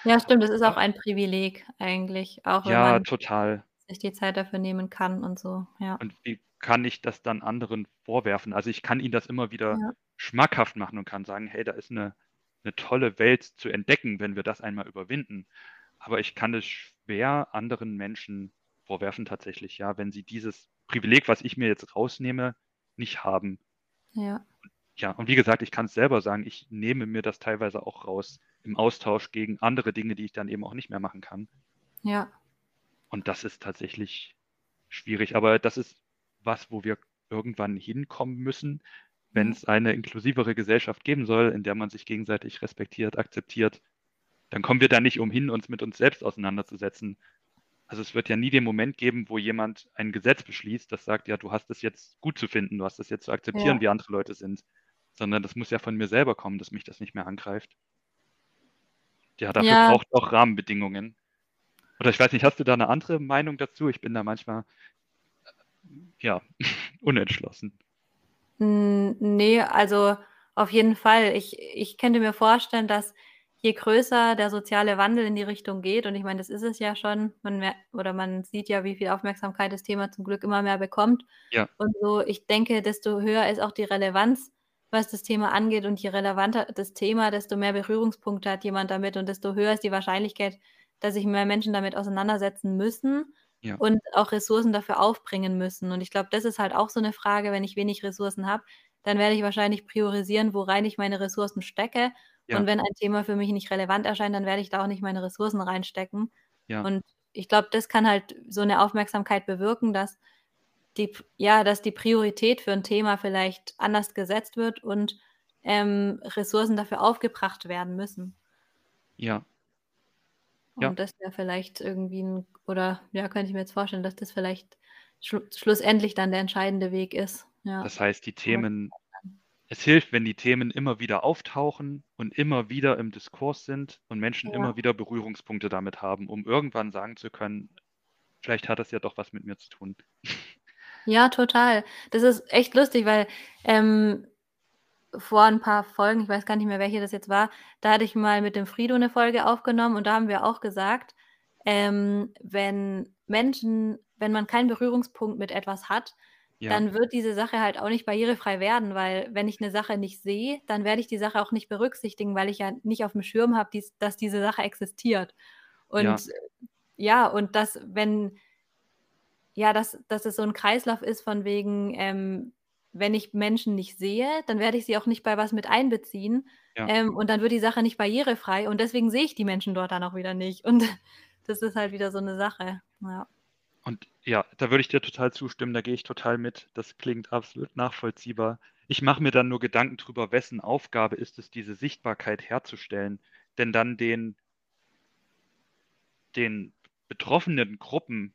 Ja, stimmt, das ist auch ein Privileg eigentlich, auch wenn Ja, man total. sich die Zeit dafür nehmen kann und so, ja. Und wie kann ich das dann anderen vorwerfen? Also ich kann ihnen das immer wieder Ja. Schmackhaft machen und kann sagen, hey, da ist eine, eine tolle Welt zu entdecken, wenn wir das einmal überwinden. Aber ich kann es schwer anderen Menschen vorwerfen tatsächlich, ja, wenn sie dieses Privileg, was ich mir jetzt rausnehme, nicht haben. Ja. Ja, und wie gesagt, ich kann es selber sagen, ich nehme mir das teilweise auch raus im Austausch gegen andere Dinge, die ich dann eben auch nicht mehr machen kann. Ja. Und das ist tatsächlich schwierig. Aber das ist was, wo wir irgendwann hinkommen müssen, wenn es eine inklusivere Gesellschaft geben soll, in der man sich gegenseitig respektiert, akzeptiert, dann kommen wir da nicht umhin, uns mit uns selbst auseinanderzusetzen. Also es wird ja nie den Moment geben, wo jemand ein Gesetz beschließt, das sagt, ja, du hast es jetzt gut zu finden, du hast es jetzt zu akzeptieren, ja. wie andere Leute sind, sondern das muss ja von mir selber kommen, dass mich das nicht mehr angreift. Ja, dafür ja. braucht auch Rahmenbedingungen. Oder ich weiß nicht, hast du da eine andere Meinung dazu? Ich bin da manchmal, ja, unentschlossen. Nee, also auf jeden Fall. Ich, ich könnte mir vorstellen, dass je größer der soziale Wandel in die Richtung geht, und ich meine, das ist es ja schon, man mehr, oder man sieht ja, wie viel Aufmerksamkeit das Thema zum Glück immer mehr bekommt. Ja. Und so, ich denke, desto höher ist auch die Relevanz was das Thema angeht und je relevanter das Thema, desto mehr Berührungspunkte hat jemand damit und desto höher ist die Wahrscheinlichkeit, dass sich mehr Menschen damit auseinandersetzen müssen. Ja. und auch Ressourcen dafür aufbringen müssen. Und ich glaube, das ist halt auch so 'ne Frage, wenn ich wenig Ressourcen habe, dann werde ich wahrscheinlich priorisieren, worein ich meine Ressourcen stecke. Ja. Und wenn ein Thema für mich nicht relevant erscheint, dann werde ich da auch nicht meine Ressourcen reinstecken. Ja. Und ich glaube, das kann halt so 'ne Aufmerksamkeit bewirken, dass die ja, dass die Priorität für 'n Thema vielleicht anders gesetzt wird und, ähm, Ressourcen dafür aufgebracht werden müssen. Ja. Ja. Und das wäre vielleicht irgendwie 'n oder ja, könnte ich mir jetzt vorstellen, dass das vielleicht schlu schlussendlich dann der entscheidende Weg ist, ja. Das heißt, die Themen es hilft, wenn die Themen immer wieder auftauchen und immer wieder im Diskurs sind und Menschen Ja. immer wieder Berührungspunkte damit haben, um irgendwann sagen zu können: „Vielleicht hat das ja doch was mit mir zu tun.“ Ja, total. Das ist echt lustig, weil, ähm, vor 'n paar Folgen, ich weiß gar nicht mehr, welche das jetzt war, da hatte ich mal mit dem Frido 'ne Folge aufgenommen und da haben wir auch gesagt, ähm, wenn Menschen wenn man keinen Berührungspunkt mit etwas hat, Ja. dann wird diese Sache halt auch nicht barrierefrei werden, weil wenn ich 'ne Sache nicht sehe, dann werde ich die Sache auch nicht berücksichtigen, weil ich ja nicht aufm Schirm habe, dies dass diese Sache existiert. Ja. Und ja, und dass, wenn ja, dass dass es so 'n Kreislauf ist von wegen, ähm, wenn ich Menschen nicht sehe, dann werde ich sie auch nicht bei was mit einbeziehen, Ja. ähm, und dann wird die Sache nicht barrierefrei und deswegen sehe ich die Menschen dort dann auch wieder nicht. Und das ist halt wieder so 'ne Sache, ja. Und ja, da würde ich dir total zustimmen, da gehe ich total mit. Das klingt absolut nachvollziehbar. Ich mache mir dann nur Gedanken drüber, wessen Aufgabe ist es, diese Sichtbarkeit herzustellen, denn dann den den betroffenen Gruppen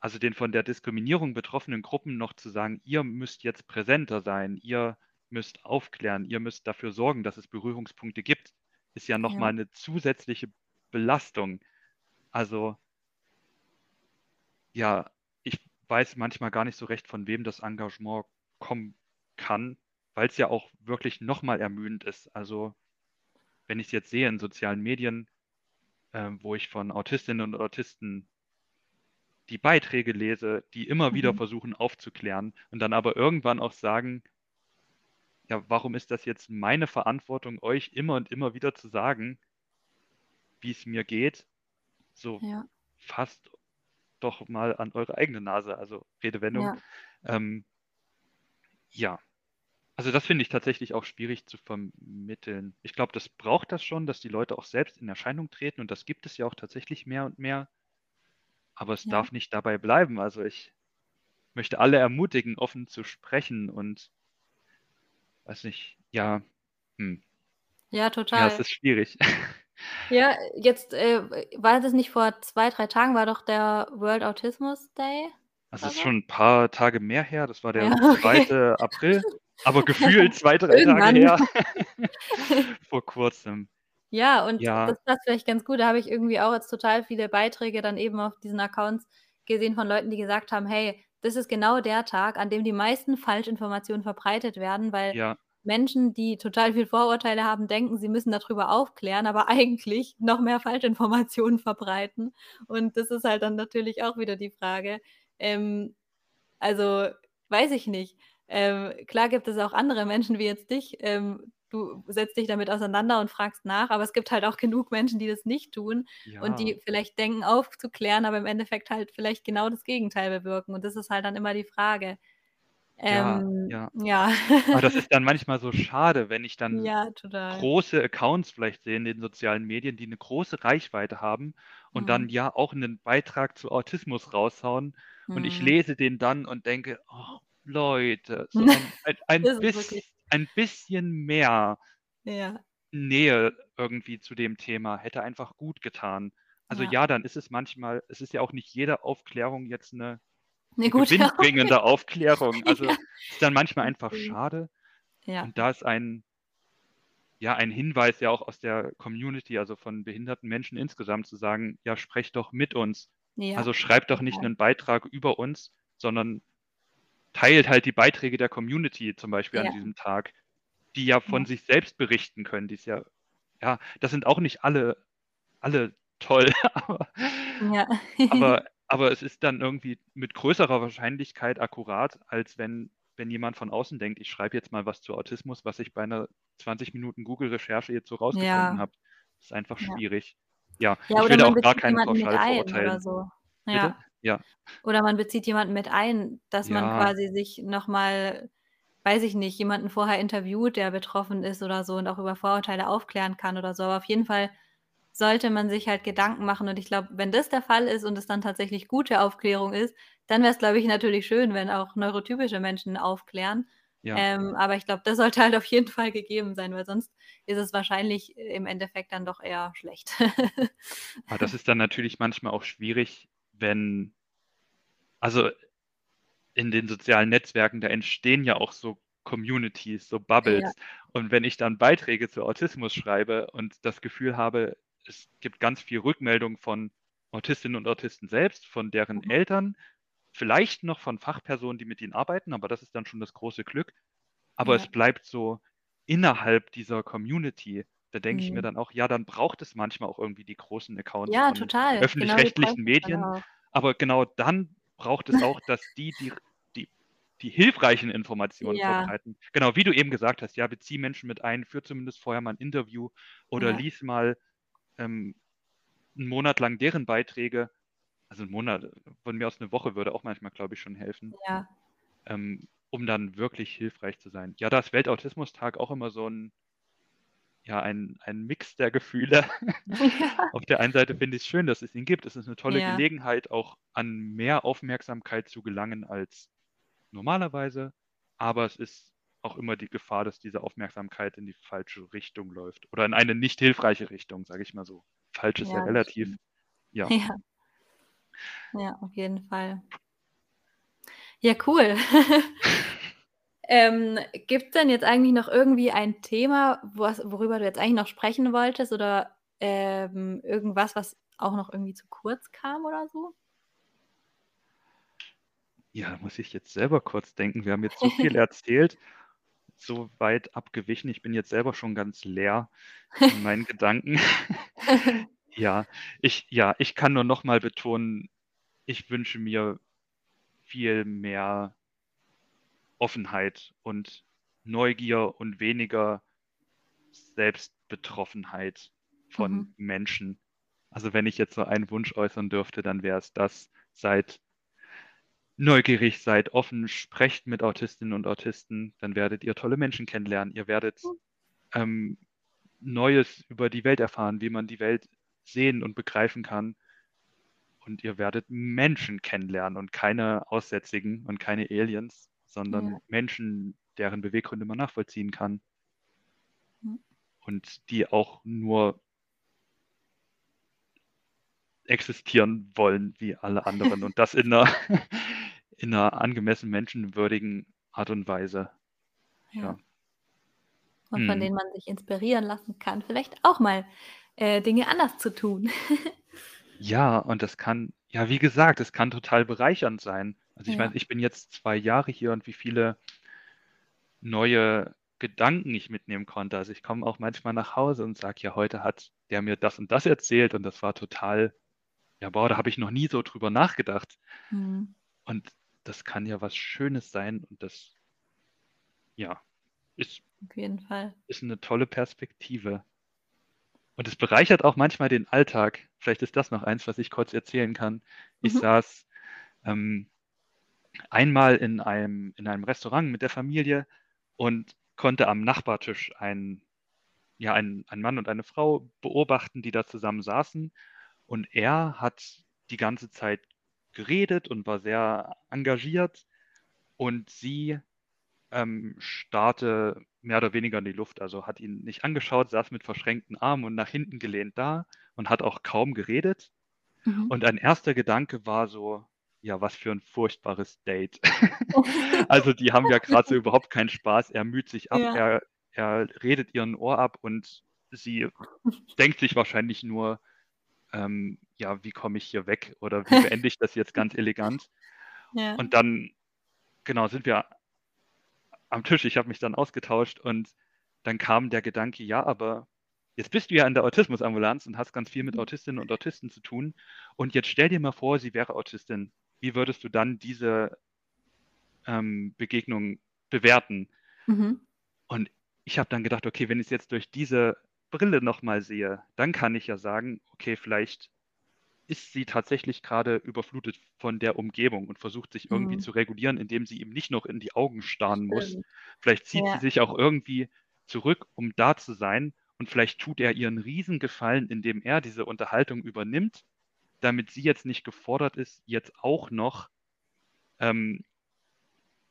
also, den von der Diskriminierung betroffenen Gruppen noch zu sagen: „Ihr müsst jetzt präsenter sein, ihr müsst aufklären, ihr müsst dafür sorgen, dass es Berührungspunkte gibt“, ist ja noch Ja. mal 'ne zusätzliche Belastung. Also ja, ich weiß manchmal gar nicht so recht, von wem das Engagement kommen kann, weil's ja auch wirklich noch mal ermüdend ist. Also, wenn ich's jetzt sehe in sozialen Medien, ähm, wo ich von Autistinnen und Autisten die Beiträge lese, die immer wieder Mhm. versuchen aufzuklären und dann aber irgendwann auch sagen „Ja, warum ist das jetzt meine Verantwortung, euch immer und immer wieder zu sagen wie's mir geht?“ So, Ja. fasst doch mal an eure eigene Nase, also Redewendung. Ja. Ähm ja. Also, das finde ich tatsächlich auch schwierig zu vermitteln. Ich glaube, das braucht das schon, dass die Leute auch selbst in Erscheinung treten und das gibt es ja auch tatsächlich mehr und mehr. Aber es Ja. darf nicht dabei bleiben. Also, ich möchte alle ermutigen, offen zu sprechen und weiß nicht, ja, hm. Ja, Ja, es total. ist schwierig. Ja, jetzt, äh, war das nicht vor 2, 3 Tagen war doch der World Autismus Day Das oder ist schon 'n paar Tage mehr her, das war Ja, der okay. 2. April, aber gefühlt 2, 3 Tage her vor Kurzem. Ja, und Ja. das passt vielleicht ganz gut. Da habe ich irgendwie auch jetzt total viele Beiträge dann eben auf diesen Accounts gesehen von Leuten, die gesagt haben: „Hey, das ist genau der Tag, an dem die meisten Falschinformationen verbreitet werden“, weil Ja. Menschen, die total viel Vorurteile haben, denken, sie müssen da drüber aufklären, aber eigentlich noch mehr Falschinformationen verbreiten. Und das ist halt dann natürlich auch wieder die Frage, ähm, also, weiß ich nicht. Ähm, klar gibt es auch andere Menschen wie jetzt dich, ähm, du setzt dich damit auseinander und fragst nach, aber es gibt halt auch genug Menschen, die das nicht tun und Ja. die vielleicht denken aufzuklären, aber im Endeffekt halt vielleicht genau das Gegenteil bewirken. Und das ist halt dann immer die Frage. Ja, Ähm, ja. ja. Aber das ist dann manchmal so schade, wenn ich dann Ja, große Accounts vielleicht sehe in den sozialen Medien, die 'ne große Reichweite haben und dann Mhm. ja auch 'nen Beitrag zu Autismus raushauen und ich Mhm. lese den dann und denke: „Oh, Leute, so ein ein ein Das ist wirklich biss ein bisschen mehr Ja. Nähe irgendwie zu dem Thema hätte einfach gut getan.“ Also, Ja. ja, dann ist es manchmal es ist ja auch nicht jede Aufklärung jetzt 'ne 'Ne 'ne gute gewinnbringende Aufklärung. Also, Ja. ist dann manchmal einfach schade. Und da ist ein ja, ein Hinweis ja auch aus der Community, also von behinderten Menschen insgesamt zu sagen: „Ja, sprecht doch mit uns. Also, schreibt doch nicht total. 'nen Beitrag über uns, sondern teilt halt die Beiträge der Community zum Beispiel an Ja. diesem Tag, die ja Ja. von sich selbst berichten können.“ Die ist ja ja, das sind auch nicht alle alle toll, aber Ja. aber aber es ist dann irgendwie mit größerer Wahrscheinlichkeit akkurat, als wenn wenn jemand von außen denkt: „Ich schreibe jetzt mal was zu Autismus, was ich bei 'ner 20 Minuten Google-Recherche jetzt so rausgefunden Ja. habe.“ Ist einfach Ja. schwierig. Ja, Ja, ich will auch gar keinen jemanden mit pauschal ein oder verurteilen. so. Ja. Ja. Oder man bezieht jemanden mit ein, dass man Ja. quasi sich noch mal, weiß ich nicht, jemanden vorher interviewt, der betroffen ist oder so und auch über Vorurteile aufklären kann oder so. Aber auf jeden Fall sollte man sich halt Gedanken machen und ich glaube, wenn das der Fall ist und es dann tatsächlich gute Aufklärung ist, dann wäre es, glaube ich, natürlich schön, wenn auch neurotypische Menschen aufklären. Ja. Ähm, aber ich glaube, das sollte halt auf jeden Fall gegeben sein, weil sonst ist es wahrscheinlich im Endeffekt dann doch eher schlecht. Aber das ist dann natürlich manchmal auch schwierig, wenn also in den sozialen Netzwerken, da entstehen ja auch so Communities, so Bubbles. Ja. Und wenn ich dann Beiträge zu Autismus schreibe und das Gefühl habe, es gibt ganz viel Rückmeldung von Autistinnen und Autisten selbst, von deren Mhm. Eltern, vielleicht noch von Fachpersonen, die mit ihnen arbeiten, aber das ist dann schon das große Glück. Aber Ja. es bleibt so innerhalb dieser Community. Da denke ich mir Mhm. dann auch, ja, dann braucht es manchmal auch irgendwie die großen Accounts Ja, von total. Genau öffentlich-rechtlichen dann Medien. Aber genau dann braucht es auch, dass die die die die hilfreichen Informationen Ja. verbreiten. Genau, wie du eben gesagt hast, ja, bezieh Menschen mit ein, führ zumindest vorher mal 'n Interview oder Ja. lies mal, ähm, 'n Monat lang deren Beiträge. Also 'n Monat, von mir aus 'ne Woche würde auch manchmal, glaube ich, schon helfen. Ja. Ähm, um dann wirklich hilfreich zu sein. Ja, da ist Weltautismustag auch immer so 'n ja, ein ein Mix der Gefühle. Ja. Auf der einen Seite finde ich's schön, dass es ihn gibt. Es ist 'ne tolle Ja. Gelegenheit, auch an mehr Aufmerksamkeit zu gelangen als normalerweise, aber es ist auch immer die Gefahr, dass diese Aufmerksamkeit in die falsche Richtung läuft oder in eine nicht hilfreiche Richtung, sage ich mal so. Falsch ist ja Ja, relativ. Ja. Ja. Ja, auf jeden Fall. Ja, cool. Ähm, gibt's denn jetzt eigentlich noch irgendwie ein Thema, was worüber du jetzt eigentlich noch sprechen wolltest oder, ähm, irgendwas, was auch noch irgendwie zu kurz kam oder so? Ja, da muss ich jetzt selber kurz denken. Wir haben jetzt so viel erzählt, so weit abgewichen. Ich bin jetzt selber schon ganz leer in meinen Gedanken. Ja, ich ja, ich kann nur noch mal betonen, ich wünsche mir viel mehr Offenheit und Neugier und weniger Selbstbetroffenheit von Mhm. Menschen. Also, wenn ich jetzt so einen Wunsch äußern dürfte, dann wäre es das: Seid neugierig, seid offen, sprecht mit Autistinnen und Autisten, dann werdet ihr tolle Menschen kennenlernen. Ihr werdet, Hm. ähm, Neues über die Welt erfahren, wie man die Welt sehen und begreifen kann. Und ihr werdet Menschen kennenlernen und keine Aussätzigen und keine Aliens, sondern Ja. Menschen, deren Beweggründe man nachvollziehen kann. Mhm. Und die auch nur existieren wollen wie alle anderen und das in 'ner in 'ner angemessen menschenwürdigen Art und Weise. Ja. Ja. Und von Mhm. denen man sich inspirieren lassen kann, vielleicht auch mal, äh, Dinge anders zu tun. Ja, und das kann ja, wie gesagt, es kann total bereichernd sein. Also, ich Ja. meine, ich bin jetzt 2 Jahre hier und wie viele neue Gedanken ich mitnehmen konnte. Also, ich komme auch manchmal nach Hause und sage: „Ja, heute hat der mir das und das erzählt und das war total ja, boah, da habe ich noch nie so drüber nachgedacht.“ Mhm. Und das kann ja was Schönes sein und das ja, ist Auf jeden Fall. ist 'ne tolle Perspektive. Und es bereichert auch manchmal den Alltag. Vielleicht ist das noch eins, was ich kurz erzählen kann. Ich Mhm. saß, ähm, einmal in einem in einem Restaurant mit der Familie und konnte am Nachbartisch einen ja, einen einen Mann und eine Frau beobachten, die da zusammen saßen. Und er hat die ganze Zeit geredet und war sehr engagiert und sie, ähm, starrte mehr oder weniger in die Luft, also hat ihn nicht angeschaut, saß mit verschränkten Armen und nach hinten gelehnt da und hat auch kaum geredet. Mhm. Und ein erster Gedanke war so: „Ja, was für 'n furchtbares Date.“ Also, die haben ja grad so überhaupt keinen Spaß. Er müht sich ab, Ja. er er redet ihr 'n Ohr ab und sie denkt sich wahrscheinlich nur, ähm: „Ja, wie komme ich hier weg oder wie beende ich das jetzt ganz elegant?“ Ja. Und dann, genau, sind wir am Tisch. Ich habe mich dann ausgetauscht und dann kam der Gedanke: „Ja, aber jetzt bist du ja in der Autismusambulanz und hast ganz viel mit Mhm. Autistinnen und Autisten zu tun. Und jetzt stell dir mal vor, sie wäre Autistin. Wie würdest du dann diese ähm, Begegnung bewerten?“ Mhm. Und ich habe dann gedacht: „Okay, wenn ich's jetzt durch diese Brille noch mal sehe, dann kann ich ja sagen: Okay, vielleicht ist sie tatsächlich gerade überflutet von der Umgebung und versucht sich irgendwie Mhm. zu regulieren, indem sie ihm nicht noch in die Augen starren muss. Vielleicht zieht sie Ja. sich auch irgendwie zurück, um da zu sein und vielleicht tut er ihr einen Riesengefallen, indem er diese Unterhaltung übernimmt, damit sie jetzt nicht gefordert ist, jetzt auch noch ähm,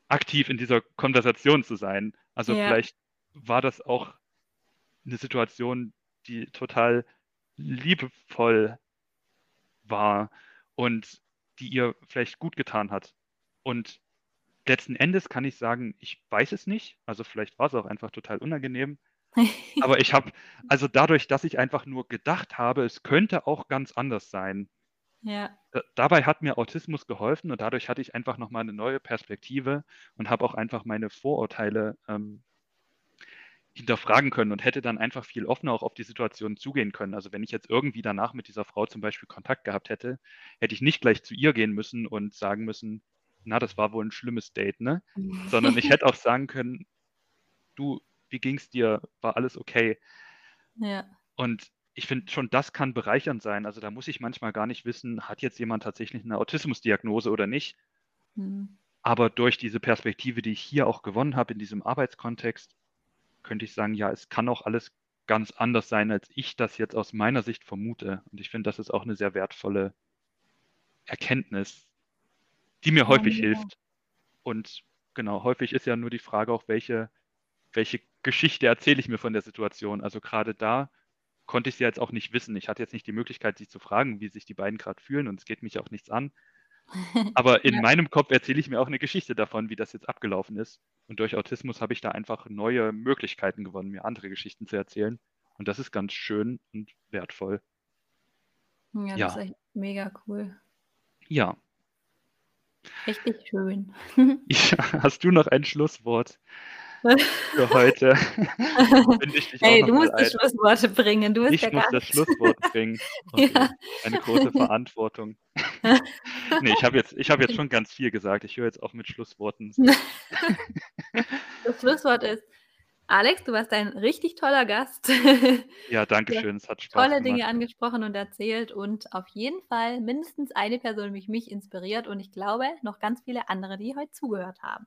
aktiv in dieser Konversation zu sein. Also Ja. vielleicht war das auch eine Situation, die total liebevoll war und die ihr vielleicht gut getan hat. Und letzten Endes kann ich sagen, ich weiß es nicht. Also vielleicht war es auch einfach total unangenehm. Aber ich habe, also dadurch, dass ich einfach nur gedacht habe, es könnte auch ganz anders sein, Ja. da- dabei hat mir Autismus geholfen und dadurch hatte ich einfach nochmal eine neue Perspektive und habe auch einfach meine Vorurteile ähm, hinterfragen können und hätte dann einfach viel offener auch auf die Situation zugehen können. Also wenn ich jetzt irgendwie danach mit dieser Frau zum Beispiel Kontakt gehabt hätte, hätte ich nicht gleich zu ihr gehen müssen und sagen müssen, na, das war wohl ein schlimmes Date, ne? Sondern ich hätte auch sagen können, du, wie ging's dir? War alles okay? Ja. Und ich finde, schon das kann bereichernd sein. Also da muss ich manchmal gar nicht wissen, hat jetzt jemand tatsächlich eine Autismusdiagnose oder nicht. Mhm. Aber durch diese Perspektive, die ich hier auch gewonnen habe in diesem Arbeitskontext, könnte ich sagen, ja, es kann auch alles ganz anders sein, als ich das jetzt aus meiner Sicht vermute. Und ich finde, das ist auch eine sehr wertvolle Erkenntnis, die mir Ja, häufig mega. hilft. Und genau, häufig ist ja nur die Frage auch, welche, welche Geschichte erzähle ich mir von der Situation. Also gerade da konnte ich sie jetzt auch nicht wissen. Ich hatte jetzt nicht die Möglichkeit, sie zu fragen, wie sich die beiden gerade fühlen und es geht mich auch nichts an. Aber in Ja. meinem Kopf erzähle ich mir auch eine Geschichte davon, wie das jetzt abgelaufen ist. Und durch Autismus habe ich da einfach neue Möglichkeiten gewonnen, mir andere Geschichten zu erzählen. Und das ist ganz schön und wertvoll. Ja, das Ja. ist echt mega cool. Ja. Richtig schön. ja. Hast du noch ein Schlusswort für heute? Auch Hey, du musst die. Schlussworte bringen. Du bist Ich ja muss das Schlusswort bringen. Okay. Ja. Eine große Verantwortung. Nee, ich habe jetzt, ich habe jetzt schon ganz viel gesagt. Ich höre jetzt auf mit Schlussworten. Das Schlusswort ist, Alex, du warst ein richtig toller Gast. Ja, danke schön. Es hat Spaß tolle Dinge gemacht. angesprochen und erzählt und auf jeden Fall mindestens eine Person mich, mich inspiriert und ich glaube noch ganz viele andere, die heute zugehört haben.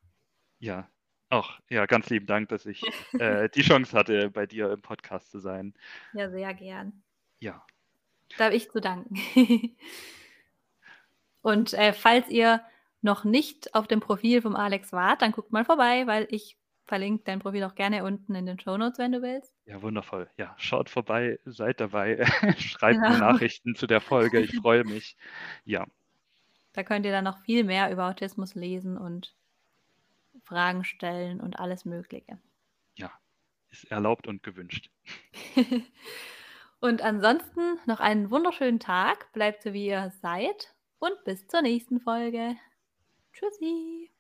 Ja, auch, ja, ganz lieben Dank, dass ich äh, die Chance hatte, bei dir im Podcast zu sein. Ja, sehr gern. Ja, Da habe ich zu danken. und äh, falls ihr noch nicht auf dem Profil vom Alex wart, dann guckt mal vorbei, weil ich verlinke dein Profil auch gerne unten in den Shownotes, wenn du willst. ja, wundervoll. Ja, schaut vorbei, seid dabei, schreibt mir Genau. Nachrichten zu der Folge. Ich freue mich. Ja, Da könnt ihr dann noch viel mehr über Autismus lesen und Fragen stellen und alles Mögliche. ja, ist erlaubt und gewünscht. und ansonsten noch einen wunderschönen Tag. Bleibt so, wie ihr seid. Und bis zur nächsten Folge. Tschüssi.